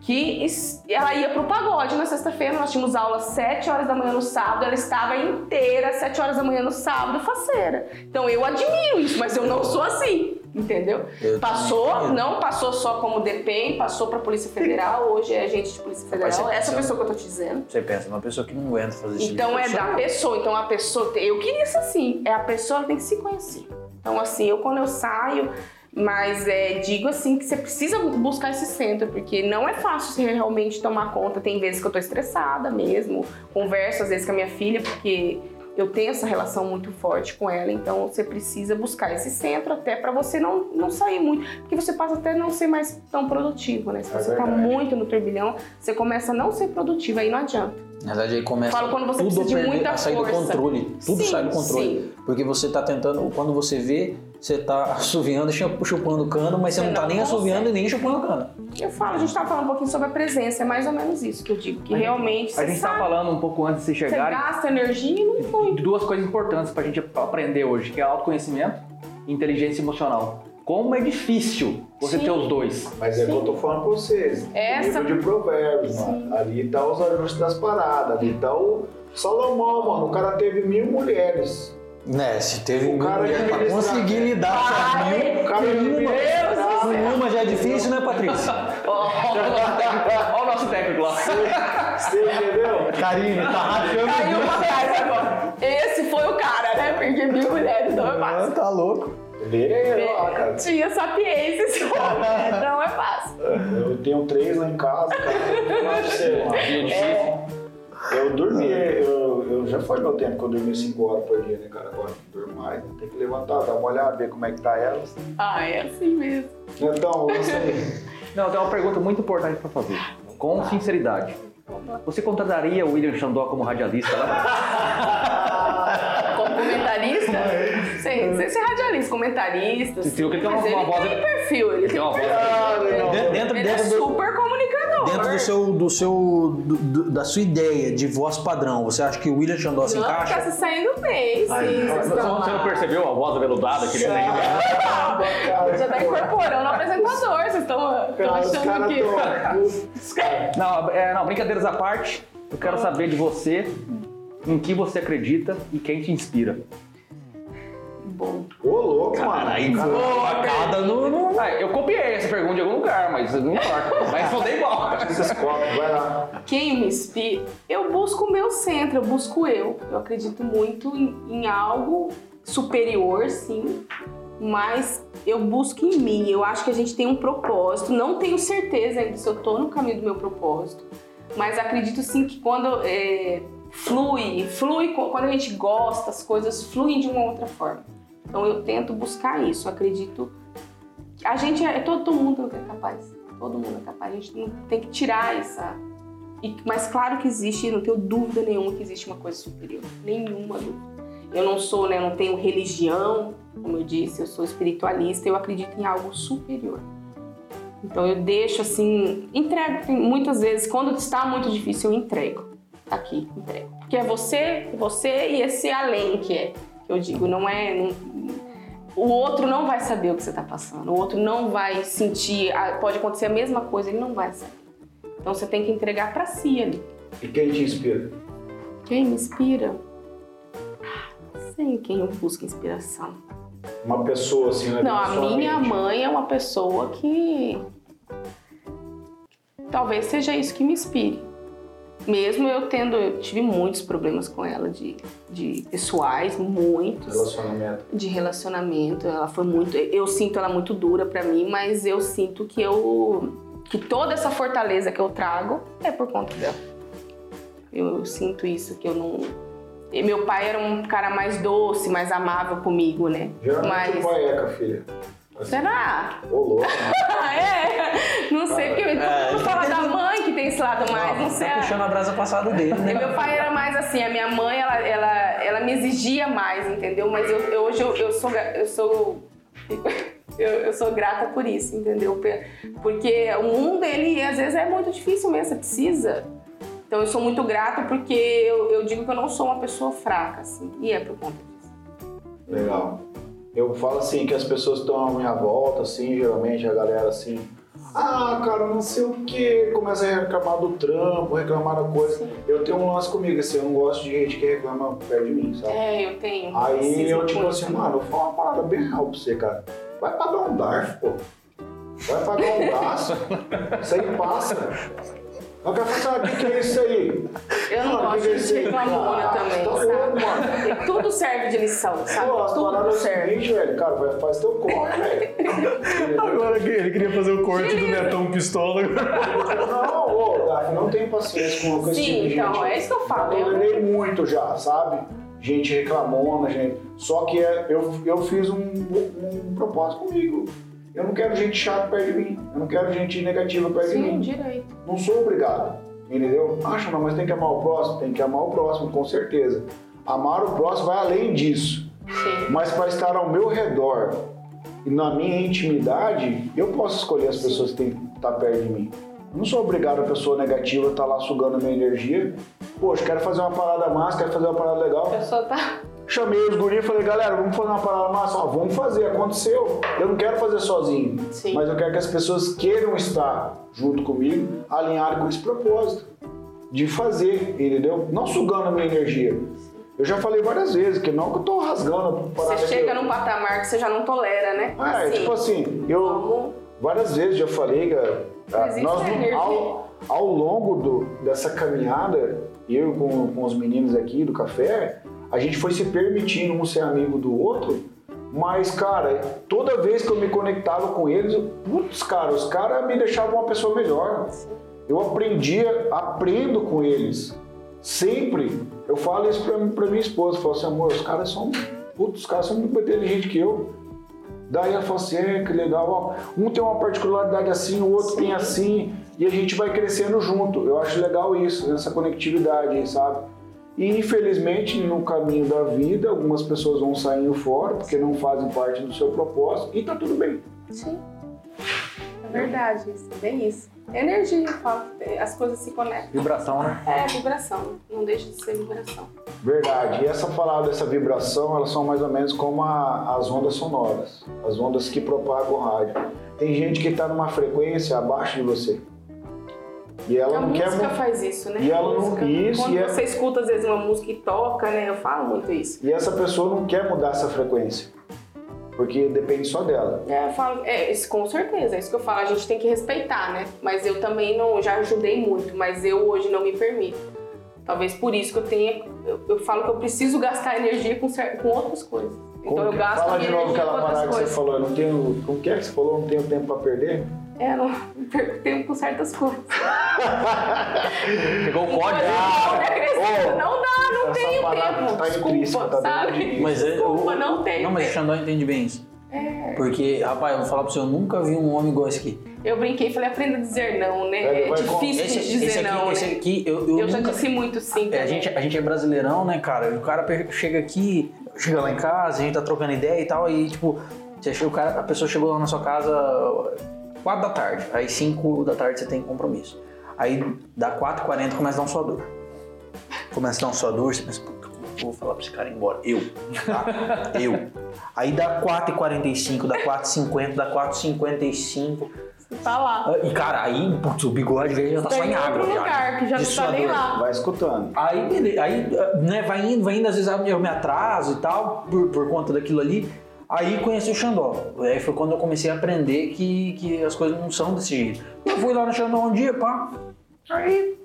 que ela ia pro pagode na sexta-feira, nós tínhamos aula às 7 horas da manhã no sábado, ela estava inteira às 7 horas da manhã no sábado, faceira. Então eu admiro isso, mas eu não sou assim. Entendeu? Eu passou, não passou só como DPEM, passou pra Polícia Federal, hoje é agente de Polícia Federal. Essa pessoa que eu tô te dizendo. Você pensa, uma pessoa que não aguenta fazer isso. Então é da pessoa. Então a pessoa. Eu queria isso assim. É a pessoa que tem que se conhecer. Então, assim, eu quando eu saio, mas é, digo assim que você precisa buscar esse centro, porque não é fácil você realmente tomar conta. Tem vezes que eu tô estressada mesmo, converso às vezes com a minha filha, porque eu tenho essa relação muito forte com ela, então você precisa buscar esse centro até para você não, não sair muito, porque você passa até não ser mais tão produtivo, né? Se é você é tá muito no turbilhão, você começa a não ser produtivo, aí não adianta. Na verdade, aí começa Falo quando você tudo de muita a sair força. do controle. Tudo sim, sai do controle. Sim. Porque você tá tentando, quando você vê, você tá assoviando, chupando cano, mas você, você não tá nem assoviando e nem chupando cano. Eu falo, a gente tá falando um pouquinho sobre a presença, é mais ou menos isso que eu digo, que a realmente. Gente, a gente tá sabe, tá falando um pouco antes de você chegar. Você gasta energia e não foi. Duas coisas importantes pra gente aprender hoje, que é autoconhecimento e inteligência emocional. Como é difícil você Sim. ter os dois. Mas é o que eu tô falando pra vocês. Essa... Livro de provérbios, mano. Ali tá os ajustes das paradas, ali tá o Salomão, mano. O cara teve mil mulheres. Né, se teve o cara mulher pra conseguir lidar com mil, o cara uma, uma já é difícil, né, Patrícia? Olha o nosso técnico lá. Você entendeu? Karine, tá rachando. Caiu pra trás agora. Esse foi o cara, né? Porque mil mulheres não é fácil. Tá louco. Vê, Tinha sapiência esse homem, não é fácil. Eu tenho três lá em casa, cara. É, eu dormi, eu, eu, já foi meu tempo que eu dormi 5 horas por dia, né, cara? Agora não durmo mais, tem que levantar, dar uma olhada, ver como é que tá elas. Ah, é assim mesmo. Então, você. Não, tem uma pergunta muito importante pra fazer. Com sinceridade. Você contrataria o William Xandó como radialista lá? como comentarista? Sim, sem ser radialista, comentarista. Você viu que ele tem uma, uma voz. Ele tem perfil, ele, tem, uma voz. Dentro, ele é super comunicador. Dentro do seu, do seu do, do, da sua ideia de voz padrão, você acha que o William Xandó se encaixa? Tá se saindo bem, sim. Você não percebeu a voz aveludada que ele tem? Já tá incorporando o apresentador, vocês estão achando que. Não, é, não, brincadeiras à parte, eu quero saber de você em que você acredita e quem te inspira bom. Ô, louco, mano. Aí foi facada no, no... Ah, eu copiei essa pergunta de algum lugar, mas não importa. Vai responder igual. vai lá. Quem me inspira? Eu busco o meu centro, eu busco eu. Eu acredito muito em, em algo superior, sim, mas eu busco em mim. Eu acho que a gente tem um propósito. Não tenho certeza ainda se eu tô no caminho do meu propósito, mas acredito sim que quando é, flui, flui quando a gente gosta, as coisas fluem de uma outra forma. Então eu tento buscar isso. Acredito. A gente é. Todo mundo é capaz. Todo mundo é capaz. A gente tem que tirar essa. E, mas claro que existe, não tenho dúvida nenhuma que existe uma coisa superior. Nenhuma dúvida. Eu não sou, né? Não tenho religião, como eu disse, eu sou espiritualista, eu acredito em algo superior. Então eu deixo assim, entrego. Muitas vezes, quando está muito difícil, eu entrego. Tá aqui, entrego. Porque é você, você e esse além que é eu digo, não é. Não, o outro não vai saber o que você está passando, o outro não vai sentir, pode acontecer a mesma coisa, ele não vai saber. Então você tem que entregar para si ali. E quem te inspira? Quem me inspira? Sei quem eu busco inspiração. Uma pessoa assim, né? Não, a minha mãe é uma pessoa que talvez seja isso que me inspire. Mesmo eu tendo, eu tive muitos problemas com ela de, de pessoais, muitos. Relacionamento. De relacionamento. Ela foi muito. Eu sinto ela muito dura para mim, mas eu sinto que eu. que toda essa fortaleza que eu trago é por conta dela. Eu, eu sinto isso, que eu não. E meu pai era um cara mais doce, mais amável comigo, né? Geralmente mas... o pai é, filha. Assim. Será? Ô. Né? é, não sei, porque é, tu fala da mãe que tem esse lado mais, não, não sei. Tá puxando a brasa passada dele, né? meu pai era mais assim, a minha mãe, ela, ela, ela me exigia mais, entendeu? Mas eu, eu hoje eu, eu sou... Eu sou eu, eu, sou grata por isso, entendeu? Porque o mundo, ele às vezes é muito difícil mesmo, você precisa Então eu sou muito grata porque eu, eu digo que eu não sou uma pessoa fraca, assim, e é por conta disso. Legal. Eu falo assim que as pessoas estão à minha volta, assim, geralmente a galera assim, ah, cara, não sei o que, começa a reclamar do trampo, reclamar da coisa. Eu tenho um lance comigo, assim, eu não gosto de gente que reclama perto de mim, sabe? É, eu tenho. Aí eu tipo assim, mano, eu vou falar uma parada bem real pra você, cara. Vai pagar um DARF, pô. Vai pagar um braço. Isso aí passa. Eu quero falar, o que, que é isso aí? Eu não Mano, gosto é de reclamona Ah, também, tá sabe? E tudo serve de lição, sabe? Pô, tudo serve. seguinte, velho, cara, vai, faz teu corre, velho. Agora que ele queria fazer o corte do Netão Pistola. Não, ô, Daf, não tenho paciência com, com esse Sim, tipo de então, gente. é isso que eu falo. Eu Eu- tolerei muito já, sabe? Gente reclamona, gente. Só que é, eu, eu fiz um, um propósito comigo. Eu não quero gente chata perto de mim. Eu não quero gente negativa perto de Sim, mim. direito. Não sou obrigado. Entendeu? Acha, não, mas tem que amar o próximo? Tem que amar o próximo, com certeza. Amar o próximo vai além disso. Sim. Mas para estar ao meu redor e na minha intimidade, eu posso escolher as pessoas que têm que estar perto de mim. Eu não sou obrigado a pessoa negativa estar lá sugando a minha energia. Poxa, quero fazer uma parada massa, quero fazer uma parada legal. A pessoa tá. Chamei os guris e falei, galera, vamos fazer uma parada massa? Ó, vamos fazer, aconteceu. Eu não quero fazer sozinho, Sim. mas eu quero que as pessoas queiram estar junto comigo, alinhado com esse propósito de fazer, entendeu? Não sugando a minha energia. Eu já falei várias vezes que não que eu tô rasgando Você chega num patamar que você já não tolera, né? Ah, é tipo assim, eu várias vezes já falei, cara, isso nós é ao, ao longo do, dessa caminhada, eu com, com os meninos aqui do café, a gente foi se permitindo um ser amigo do outro, mas, cara, toda vez que eu me conectava com eles, putz, cara, os caras me deixavam uma pessoa melhor. Eu aprendia, aprendo com eles. Sempre. Eu falo isso pra, pra minha esposa, eu falo assim, amor, os caras são, putz, os caras são muito mais inteligentes que eu. Daí ela falou assim, é, que legal, um tem uma particularidade assim, o outro tem assim, e a gente vai crescendo junto. Eu acho legal isso, essa conectividade, sabe? E infelizmente, no caminho da vida, algumas pessoas vão saindo fora porque não fazem parte do seu propósito, e tá tudo bem. Sim. É verdade, isso. Bem isso. É energia. As coisas se conectam. Vibração, né? É vibração. Não deixa de ser vibração. Verdade. E essa palavra dessa vibração, elas são mais ou menos como a- as ondas sonoras, as ondas que propagam o rádio. Tem gente que está numa frequência abaixo de você. E ela a não quer música mu- faz isso, né? E ela não- isso, Quando é- você escuta, às vezes, uma música e toca, né? Eu falo muito isso. E essa pessoa não quer mudar essa frequência. Porque depende só dela. É, eu falo, é, isso, com certeza, é isso que eu falo, a gente tem que respeitar, né? Mas eu também não, já ajudei muito, mas eu hoje não me permito. Talvez por isso que eu tenha, eu, eu falo que eu preciso gastar energia com, com outras coisas. Então Como eu que- gasto Fala de novo aquela parada que você falou. Eu não tenho. Como que é que você falou? Não tenho tempo para perder? É, não perco tempo com certas coisas. Pegou o Então, código. eu não acrescento, Ô, não dá, não tenho tempo. tá Desculpa, intrínseca, tá dentro sabe? Mas é, Desculpa, o- não tenho Não, mas o. Xandão entende bem isso. Porque, rapaz, eu vou falar pra você, eu nunca vi um homem igual esse aqui. Eu brinquei e falei, aprenda a dizer não, né? É com- difícil Esse, de dizer esse aqui, não, esse né? aqui, eu, eu, Eu já nunca- disse muito sim É, a, gente, a gente é brasileirão, né, cara? O cara chega aqui, chega lá em casa, a gente tá trocando ideia e tal, aí, tipo, você chega, o cara, a pessoa chegou lá na sua casa 4 da tarde, aí 5 da tarde você tem compromisso. Aí dá 4h40 começa a dar um suador. Começa a dar um suador, você pensa, puta, eu vou falar pra esse cara ir embora? Eu, tá? Eu. Aí dá 4h45, dá 4h50, dá 4h55. Tá lá. E cara, aí, putz, o bigode dele já tá só em água. outro já, lugar, que já de não tá nem suador. lá. Vai escutando. Aí, beleza, aí né, vai indo, vai indo, às vezes eu me atraso e tal, por, por conta daquilo ali. Aí conheci o Xandó. Aí foi quando eu comecei a aprender que, que as coisas não são desse jeito. Eu fui lá no Xandó um dia, pá. Aí.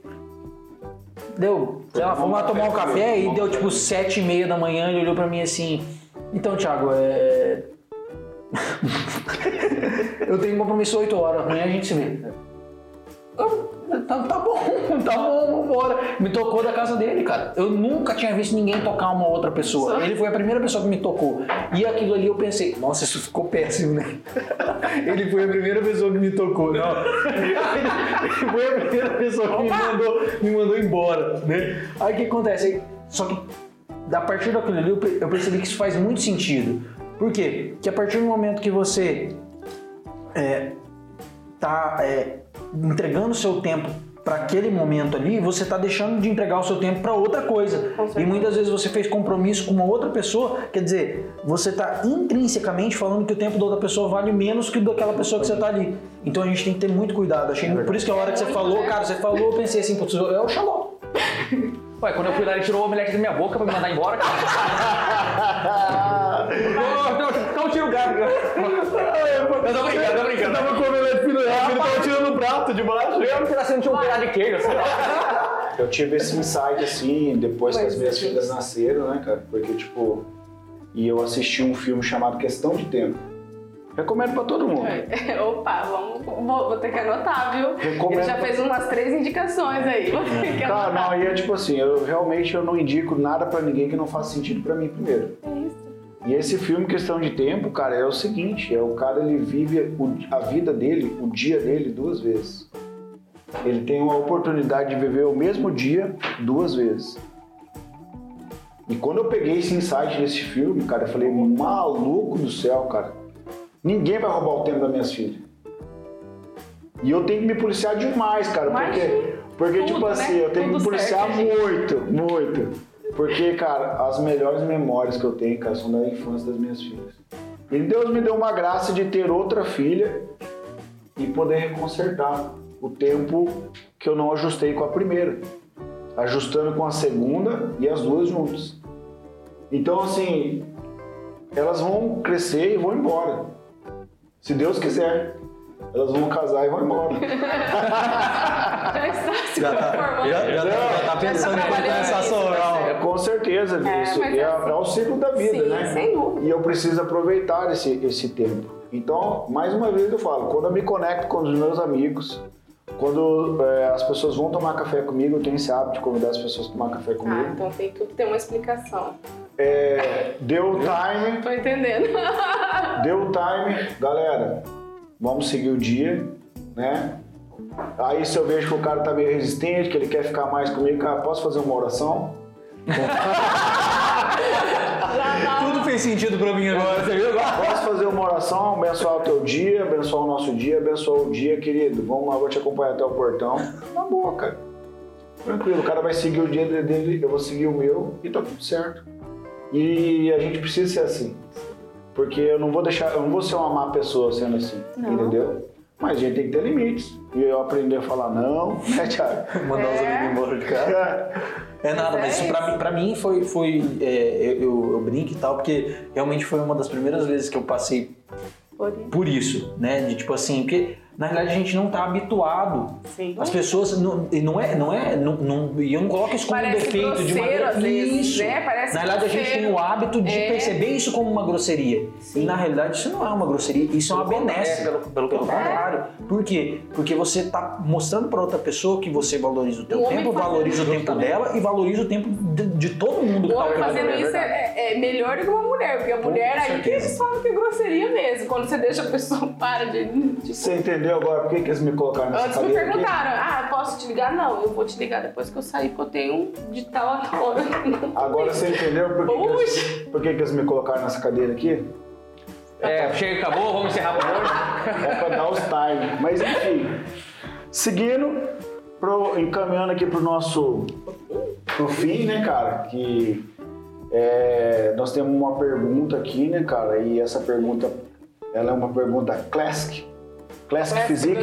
Deu, sei lá, fomos lá tomar um café e deu tipo sete e meia da manhã. Ele olhou pra mim assim: Então, Thiago, é. eu tenho compromisso 8 horas, amanhã a gente se vê. Eu, Tá, tá bom, tá bom, vambora. Me tocou da casa dele, cara. Eu nunca tinha visto ninguém tocar uma outra pessoa. Ele foi a primeira pessoa que me tocou. E aquilo ali eu pensei, nossa, isso ficou péssimo, né? Ele foi a primeira pessoa que me tocou, não. Ele foi a primeira pessoa que me mandou, me mandou embora, né? Aí o que acontece? Só que a partir daquilo ali eu pe- eu percebi que isso faz muito sentido. Por quê? Porque a partir do momento que você é, tá é, entregando seu tempo para aquele momento ali, você tá deixando de entregar o seu tempo para outra coisa. E muitas vezes você fez compromisso com uma outra pessoa, quer dizer, você tá intrinsecamente falando que o tempo da outra pessoa vale menos que o daquela pessoa que você tá ali. Então a gente tem que ter muito cuidado. Achei, por isso que a hora que você falou, cara, você falou, eu pensei assim, putz, é o xaló. Ué, quando eu fui lá, ele tirou o omelete da minha boca pra me mandar embora, cara. Não, tira o gato. Eu tô brincando, tô brincando. Tava comendo ele pendurado, ele tava tirando o prato de baixo. Eu não tivesse tinha um pedaço de queijo, assim. Eu tive esse insight assim, depois que as minhas filhas nasceram, né, cara? Porque, tipo, e eu assisti um filme chamado Questão de Tempo. Recomendo pra todo mundo. Opa, vamos, vou, vou ter que anotar, viu? Recomendo. Ele já fez umas três indicações aí. Cara, não, e é tipo assim, eu realmente eu não indico nada pra ninguém que não faça sentido pra mim primeiro. É isso. E esse filme, Questão de Tempo, cara, é o seguinte, é o cara, ele vive a vida dele, o dia dele, duas vezes. Ele tem uma oportunidade de viver o mesmo dia duas vezes. E quando eu peguei esse insight desse filme, cara, eu falei, maluco do céu, cara. Ninguém vai roubar o tempo das minhas filhas. E eu tenho que me policiar demais, cara, porque, Imagina. porque Tudo, tipo assim, né? eu tenho que me Tudo policiar certo, gente. muito, muito. Porque, cara, as melhores memórias que eu tenho, cara, são da infância das minhas filhas. E Deus me deu uma graça de ter outra filha e poder consertar o tempo que eu não ajustei com a primeira. Ajustando com a segunda e as duas juntas. Então, assim, elas vão crescer e vão embora. Se Deus quiser. Elas vão casar e vão embora. Já está se Já tá, conformando. já, já, tá- já tá pensando em cortar essa soral. É, com certeza, É, isso é, é assim. é o ciclo da vida, Sim, né? sem dúvida. E eu preciso aproveitar esse, esse tempo. Então, mais uma vez eu falo, quando eu me conecto com os meus amigos, quando é, as pessoas vão tomar café comigo, eu tenho esse hábito de convidar as pessoas a tomar café Ah, comigo. então tem tudo que ter uma explicação. É, deu time, Tô entendendo. deu time, galera, vamos seguir o dia, né? Aí se eu vejo que o cara tá meio resistente, que ele quer ficar mais comigo, cara, posso fazer uma oração? Tudo fez sentido pra mim agora, você viu? Posso fazer uma oração, abençoar o teu dia, abençoar o nosso dia, abençoar o dia, querido. Vamos lá, vou te acompanhar até o portão. Na boa, cara. Tranquilo, o cara vai seguir o dia dele, eu vou seguir o meu e tá tudo certo. E a gente precisa ser assim. Porque eu não vou deixar, eu não vou ser uma má pessoa sendo assim, Não. entendeu? Mas a gente tem que ter limites. E eu aprendi a falar não, né, Thiago? Mandar os É. amigos embora de casa. É nada, mas isso pra mim, pra mim foi, foi é, eu, eu, eu brinco e tal, porque realmente foi uma das primeiras vezes que eu passei Por isso. por isso, né? De tipo assim, porque na realidade a gente não tá habituado. Sim. As pessoas não, e não é, não é, não, não, e eu não coloco isso como um Parece defeito de grosseiro, maneira às vezes, isso. né? Parece na realidade a gente grosseiro. tem o hábito de É. perceber isso como uma grosseria. Sim. E na realidade isso não é uma grosseria, isso é uma benesse. É, pelo- pelo contrário. Por quê? Porque você tá mostrando para outra pessoa que você valoriza o teu O tempo, valoriza o tempo justamente. dela e valoriza o tempo de, de todo mundo que tá redor. fazendo É isso verdade. é, é melhor do que uma mulher, porque a mulher aí que eles falam que é grosseria mesmo. Quando você deixa a pessoa para de. de- Você entendeu agora por que, que eles me colocaram nessa Antes me cadeira aqui? perguntaram, ah, posso te ligar? Não, eu vou te ligar depois que eu sair, porque eu tenho de tal a tal hora. Agora você entendeu por que, que, eles, por que, que eles me colocaram nessa cadeira aqui? É, chega, acabou, vamos encerrar por hoje. É pra dar os time. Mas enfim, seguindo, pro, encaminhando aqui pro nosso pro fim, né, cara? Que é, nós temos uma pergunta aqui, né, cara? E essa pergunta, ela é uma pergunta classic, classic physique.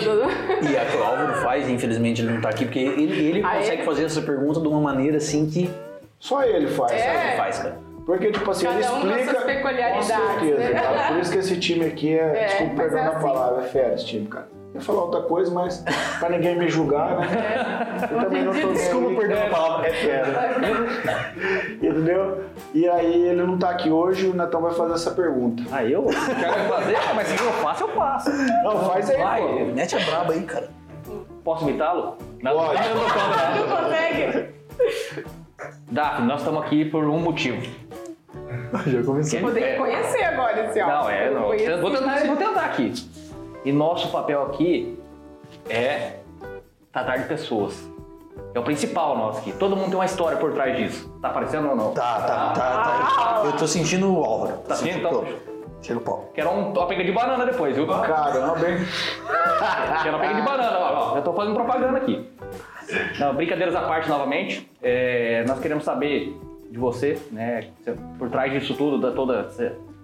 E a que o Álvaro faz, infelizmente ele não tá aqui, porque ele, ele Ah, consegue é? fazer essa pergunta de uma maneira assim que Só ele faz, É. sabe? ele faz, cara. Porque, tipo assim, ele Cada um com explica. suas peculiaridades, Com certeza, né? cara. Por isso que esse time aqui é. É, desculpa mas perdão é a assim. palavra, é fera esse time, cara. Eu ia falar outra coisa, mas pra ninguém me julgar, né? Eu também não tô nem Desculpa aí. perder a palavra. É fera. Entendeu? E aí ele não tá aqui hoje, o Netão vai fazer essa pergunta. Aí eu quero fazer, mas se eu faço, eu faço. Não, faz aí, Vai, pô. mete a braba aí, cara. Posso imitá-lo? Não, Pode. não consegue? Daphne, nós estamos aqui por um motivo. Já comecei. Vou ter que conhecer agora esse homem. Não, é, não. Vou tentar, vou tentar aqui. E nosso papel aqui é tratar de pessoas. É o principal nosso aqui. Todo mundo tem uma história por trás disso. Tá aparecendo ou não? Tá, tá, tá, tá. Eu tô sentindo o Álvaro. Tá Sentindo então? Chega o pau. Quero um, uma pega de banana depois, viu? Caramba, hein? Quero uma pega de banana, ó, ó. Já tô fazendo propaganda aqui. Não, brincadeiras à parte novamente. É, nós queremos saber de você, né? Por trás disso tudo, da toda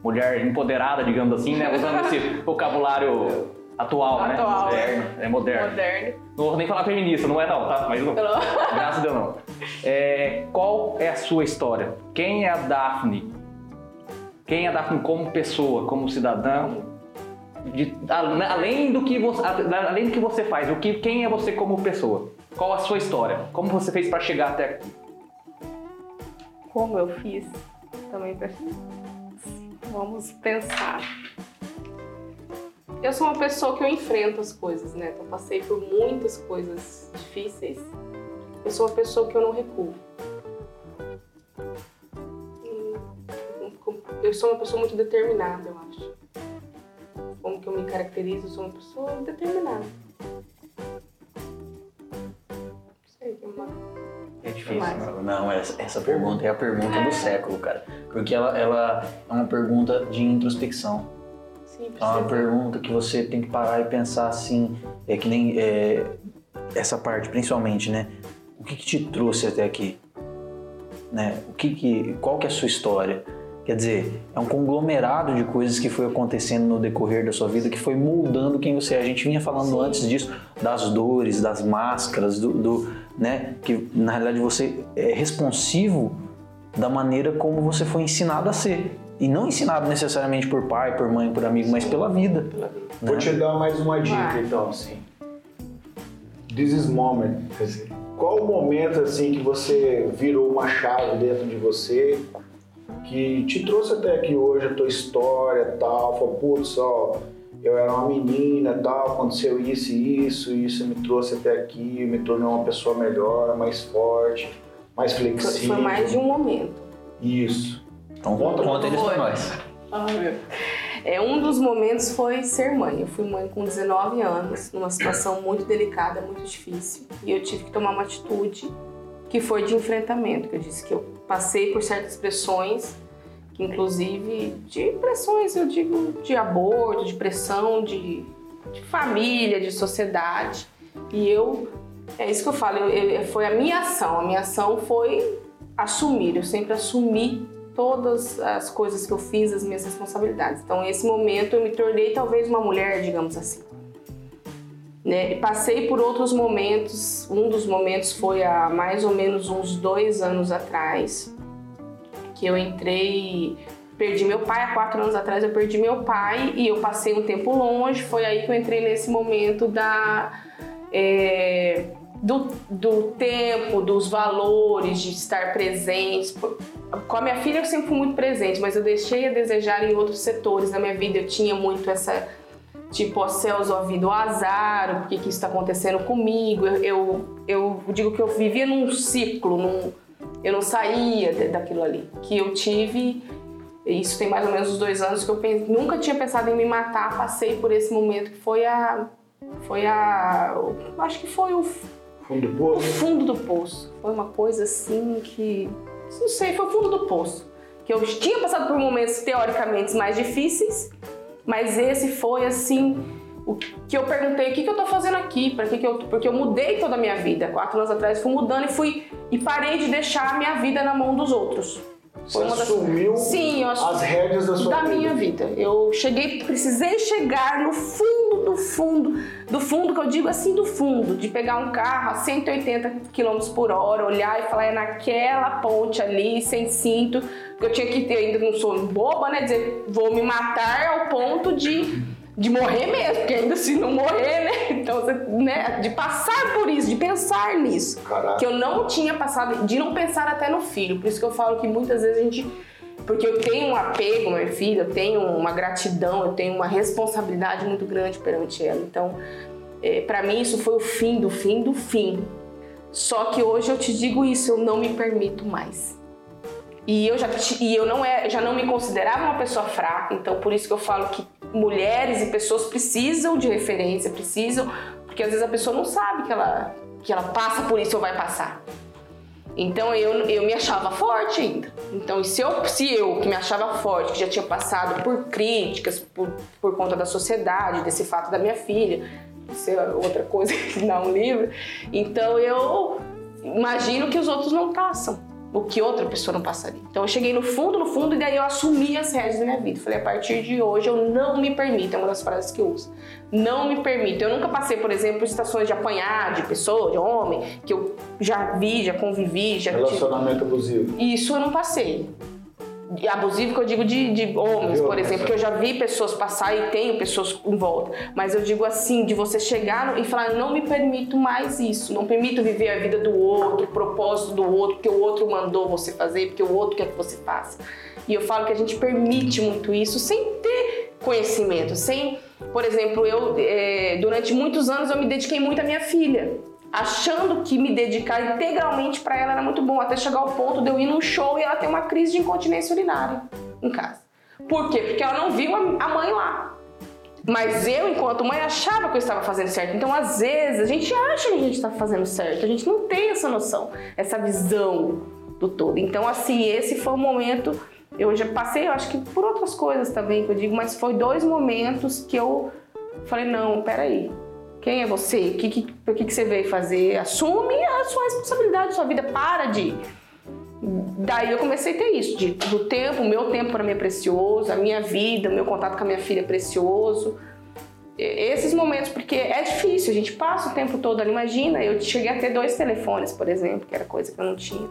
mulher empoderada, digamos assim, né? Usando esse vocabulário atual, né? Atual. Moderno. É moderno. Moderno. Não vou nem falar feminista, não é não, tá? Mas não. Graças a Deus não. É, qual é a sua história? Quem é a Daphne? Quem é a Daphne como pessoa, como cidadã? De- além do que você, além do que você faz, o que, quem é você como pessoa? Qual a sua história? Como você fez para chegar até aqui? Como eu fiz também pra... Vamos pensar. Eu sou uma pessoa que eu enfrento as coisas, né? Então passei por muitas coisas difíceis. Eu sou uma pessoa que eu não recuo. Eu sou uma pessoa muito determinada, eu acho. Como que eu me caracterizo? Eu sou uma pessoa determinada. Não sei que mais. É difícil. Mas- Não, essa, essa pergunta é a pergunta do século, cara. Porque ela, ela é uma pergunta de introspecção. Sim, É uma pergunta que você tem que parar e pensar assim, é que nem é, essa parte, principalmente, né? O que, que te trouxe até aqui? Né? O que que, qual que é a sua história? Quer dizer, é um conglomerado de coisas que foi acontecendo no decorrer da sua vida que foi moldando quem você é. A gente vinha falando Sim. antes disso, das dores, das máscaras, do, do, né? Que na realidade você é responsivo da maneira como você foi ensinado a ser. E não ensinado necessariamente por pai, por mãe, por amigo, mas pela vida. Né? Vou te dar mais uma dica, Vai. então, assim. This is moment. Qual o momento, assim, que você virou uma chave dentro de você que te trouxe até aqui hoje, a tua história e tal? Falou, putz, ó, eu era uma menina e tal, aconteceu isso e isso, e isso me trouxe até aqui, me tornou uma pessoa melhor, mais forte, mais Foi, flexível. foi mais de um momento. Isso. Então Conta conta eles pra Foi. nós. É, um dos momentos foi ser mãe. Eu fui mãe com 19 anos, numa situação muito delicada, muito difícil. E eu tive que tomar uma atitude que foi de enfrentamento. Que eu disse que eu passei por certas pressões, inclusive de pressões, eu digo, de aborto, de pressão, de, de família, de sociedade. E eu, é isso que eu falo, eu- eu- foi a minha ação. A minha ação foi assumir. Eu sempre assumi todas as coisas que eu fiz, as minhas responsabilidades. Então, nesse momento, eu me tornei talvez uma mulher, digamos assim. Né? Passei por outros momentos. Um dos momentos foi há mais ou menos uns dois anos atrás, que eu entrei. Perdi meu pai, há quatro anos atrás eu perdi meu pai e eu passei um tempo longe. Foi aí que eu entrei nesse momento da. é, do, do tempo, dos valores, de estar presentes. Com a minha filha eu sempre fui muito presente, mas eu deixei a desejar em outros setores da minha vida. Eu tinha muito essa, tipo, ó céus, ó vida, o azar, o que que isso está acontecendo comigo. Eu, eu, eu digo que eu vivia num ciclo, num, eu não saía daquilo ali. Que eu tive, isso tem mais ou menos uns dois anos que eu pen- nunca tinha pensado em me matar, passei por esse momento que foi a. Foi a. Acho que foi o Fundo do o poço. fundo do poço. Foi uma coisa assim que. Não sei, foi o fundo do poço. Que eu tinha passado por momentos teoricamente mais difíceis, mas esse foi assim. O que eu perguntei, o que, que eu tô fazendo aqui? Pra que que eu, porque eu mudei toda a minha vida. Quatro anos atrás fui mudando e fui. E parei de deixar a minha vida na mão dos outros. Você das- assumiu Sim, eu acho- as rédeas da sua da vida. minha vida. Eu cheguei, precisei chegar no fundo do fundo, do fundo que eu digo assim do fundo, de pegar um carro a 180 km por hora, olhar e falar é naquela ponte ali, sem cinto, porque eu tinha que ter, ainda não sou boba, né, dizer vou me matar ao ponto de de morrer mesmo, porque ainda se não morrer, né? Então, você, né, de passar por isso, de pensar nisso Caraca. que eu não tinha passado, de não pensar até no filho. Por isso que eu falo que muitas vezes a gente. Porque eu tenho um apego minha filha, eu tenho uma gratidão, eu tenho uma responsabilidade muito grande perante ela. Então, é, para mim, isso foi o fim do fim do fim. Só que hoje eu te digo isso, eu não me permito mais. E eu já, e eu não é, já não me considerava uma pessoa fraca, então por isso que eu falo que mulheres e pessoas precisam de referência, precisam, porque às vezes a pessoa não sabe que ela, que ela passa por isso ou vai passar. Então eu, eu me achava forte ainda. Então, se eu, se eu, que me achava forte, que já tinha passado por críticas, por, por conta da sociedade, desse fato da minha filha, isso é outra coisa que dá um livro. Então eu imagino que os outros não passam o que outra pessoa não passaria. Então eu cheguei no fundo, no fundo, e daí eu assumi as rédeas da minha vida. Falei, a partir de hoje eu não me permito, é uma das frases que eu uso. Não me permito. Eu nunca passei, por exemplo, por situações de apanhar de pessoa, de homem, que eu já vi, já convivi, já Relacionamento abusivo. Isso eu não passei abusivo que eu digo de, de homens, por exemplo, que eu já vi pessoas passar e tenho pessoas em volta. Mas eu digo assim, de você chegar e falar, não me permito mais isso, não permito viver a vida do outro, o propósito do outro, porque o outro mandou você fazer, porque o outro quer que você faça. E eu falo que a gente permite muito isso sem ter conhecimento, sem, por exemplo, eu é, durante muitos anos eu me dediquei muito à minha filha achando que me dedicar integralmente para ela era muito bom, até chegar ao ponto de eu ir num show e ela ter uma crise de incontinência urinária em casa. Por quê? Porque ela não viu a mãe lá. Mas eu, enquanto mãe, achava que eu estava fazendo certo. Então, às vezes, a gente acha que a gente está fazendo certo. A gente não tem essa noção, essa visão do todo. Então, assim, esse foi o momento. Eu já passei, eu acho que por outras coisas também que eu digo, mas foi dois momentos que eu falei: não, peraí, quem é você? O que, que, que, que você veio fazer? Assume a sua responsabilidade, a sua vida. Para de. Daí eu comecei a ter isso, de, do tempo, o meu tempo para mim é precioso, a minha vida, o meu contato com a minha filha é precioso. Esses momentos, porque é difícil, a gente passa o tempo todo ali. Imagina, eu cheguei a ter dois telefones, por exemplo, que era coisa que eu não tinha.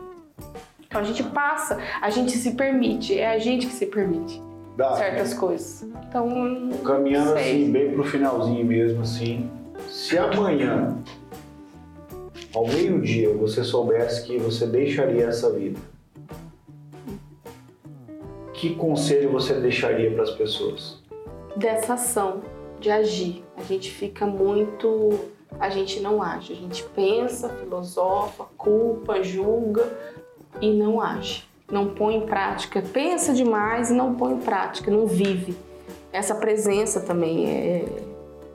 Então a gente passa, a gente se permite, é a gente que se permite Dá, certas né? coisas. Então. Caminhando assim, bem pro finalzinho mesmo, assim. Se amanhã, ao meio-dia, você soubesse que você deixaria essa vida, que conselho você deixaria para as pessoas? Dessa ação, de agir. A gente fica muito. A gente não age. A gente pensa, filosofa, culpa, julga e não age. Não põe em prática. Pensa demais e não põe em prática, não vive. Essa presença também é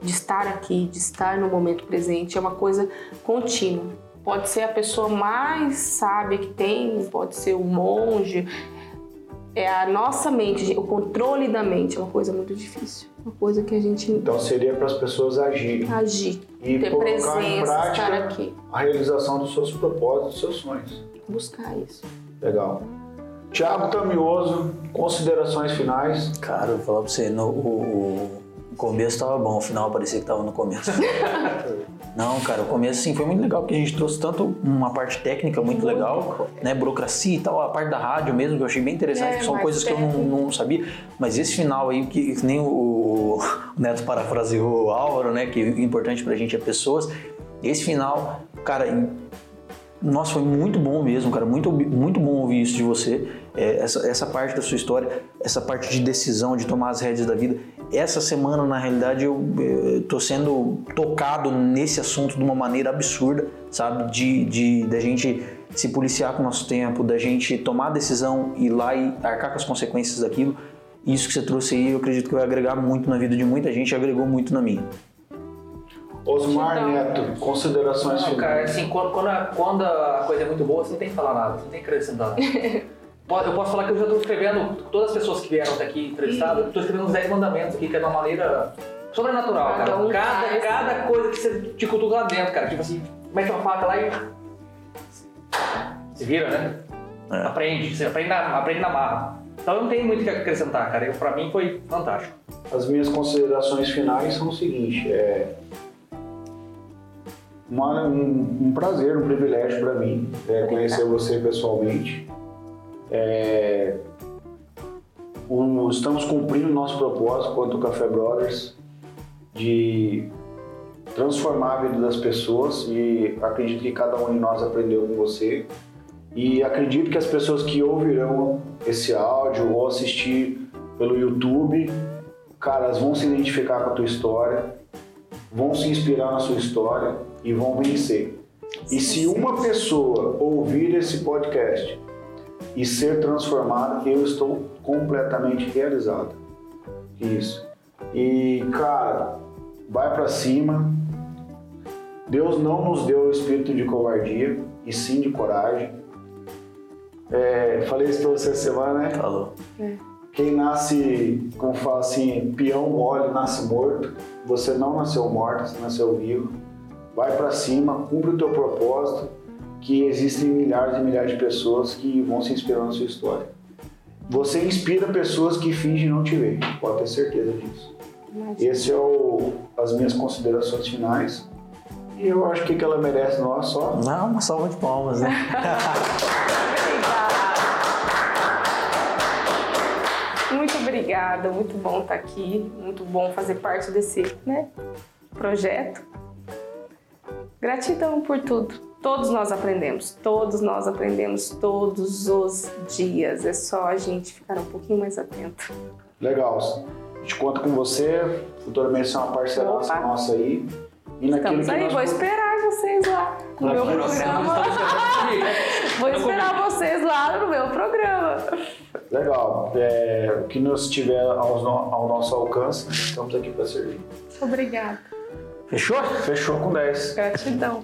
de estar aqui, de estar no momento presente, é uma coisa contínua. Pode ser a pessoa mais sábia que tem, pode ser o monge. É a nossa mente, o controle da mente é uma coisa muito difícil. Uma coisa que a gente. Então seria para as pessoas agirem. Agir. E ter presença, em prática estar aqui. A realização dos seus propósitos, dos seus sonhos. Buscar isso. Legal. Tiago Tamioso, considerações finais. Cara, eu vou falar para você, no, o, o começo tava bom, o final parecia que tava no começo. Não, cara, o começo sim foi muito legal, porque a gente trouxe tanto uma parte técnica muito, legal, né? Burocracia e tal, a parte da rádio mesmo, que eu achei bem interessante, é, que são coisas que eu não, não, sabia. Mas esse final aí, que, que nem o, o, Neto parafraseou o Álvaro, né? Que o importante pra gente é pessoas. Esse final, cara, nossa, foi muito bom mesmo, cara. Muito, muito bom ouvir isso de você. É, essa, essa parte da sua história, essa parte de decisão, de tomar as rédeas da vida. Essa semana, na realidade, eu, estou sendo tocado nesse assunto de uma maneira absurda, sabe? De, de, de a gente se policiar com o nosso tempo, da gente tomar a decisão, ir lá e arcar com as consequências daquilo. Isso que você trouxe aí, eu acredito que vai agregar muito na vida de muita gente, agregou muito na minha. Osmar então, Neto, considerações finais. Cara, assim, quando, quando, a, quando, a, coisa é muito boa, você não tem que falar nada, você não tem que acrescentar. eu posso falar que eu já estou escrevendo, todas as pessoas que vieram até aqui entrevistadas, estou escrevendo os 10 mandamentos aqui, que é de uma maneira sobrenatural, cara. Cada, cada coisa que você te cutuca lá dentro, cara. Tipo assim, mete uma faca lá e. Se vira, né? É. Aprende, você aprende na, aprende na marra. Então eu não tenho muito o que acrescentar, cara. Eu, pra mim foi fantástico. As minhas considerações finais são o seguinte: é, uma, um, um, prazer, um privilégio para mim é, conhecer você pessoalmente. É, um, estamos cumprindo o nosso propósito quanto ao Café Brothers de transformar a vida das pessoas e acredito que cada um de nós aprendeu com você e acredito que as pessoas que ouvirão esse áudio ou assistir pelo YouTube, caras vão se identificar com a tua história, vão se inspirar na sua história e vão vencer. E se uma pessoa ouvir esse podcast e ser transformada, eu estou completamente realizado. Isso. E, cara, vai para cima. Deus não nos deu o espírito de covardia, e sim de coragem. É, falei isso pra você essa semana, né? Falou. É. quem nasce, como fala assim, peão mole, nasce morto. Você não nasceu morto, você nasceu vivo. Vai para cima, cumpre o teu propósito, que existem milhares e milhares de pessoas que vão se inspirar na sua história. Você inspira pessoas que fingem não te ver, pode ter certeza disso. Esse é o, as minhas considerações finais. E eu acho que, que ela merece não é só. Não, uma salva de palmas, né? Muito obrigada, muito bom estar aqui, muito bom fazer parte desse né, projeto. Gratidão por tudo. Todos nós aprendemos, todos nós aprendemos todos os dias. É só a gente ficar um pouquinho mais atento. Legal. A gente conta com você, futuramente você é uma parceiraça Opa. nossa aí. E Estamos aí, nós vou esperar vocês lá no meu programa. Vou esperar vocês lá no meu programa. Legal. É, o que nos tiver ao, ao nosso alcance, estamos aqui para servir. Obrigada. Fechou? Fechou com 10. Gratidão.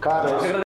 Cara,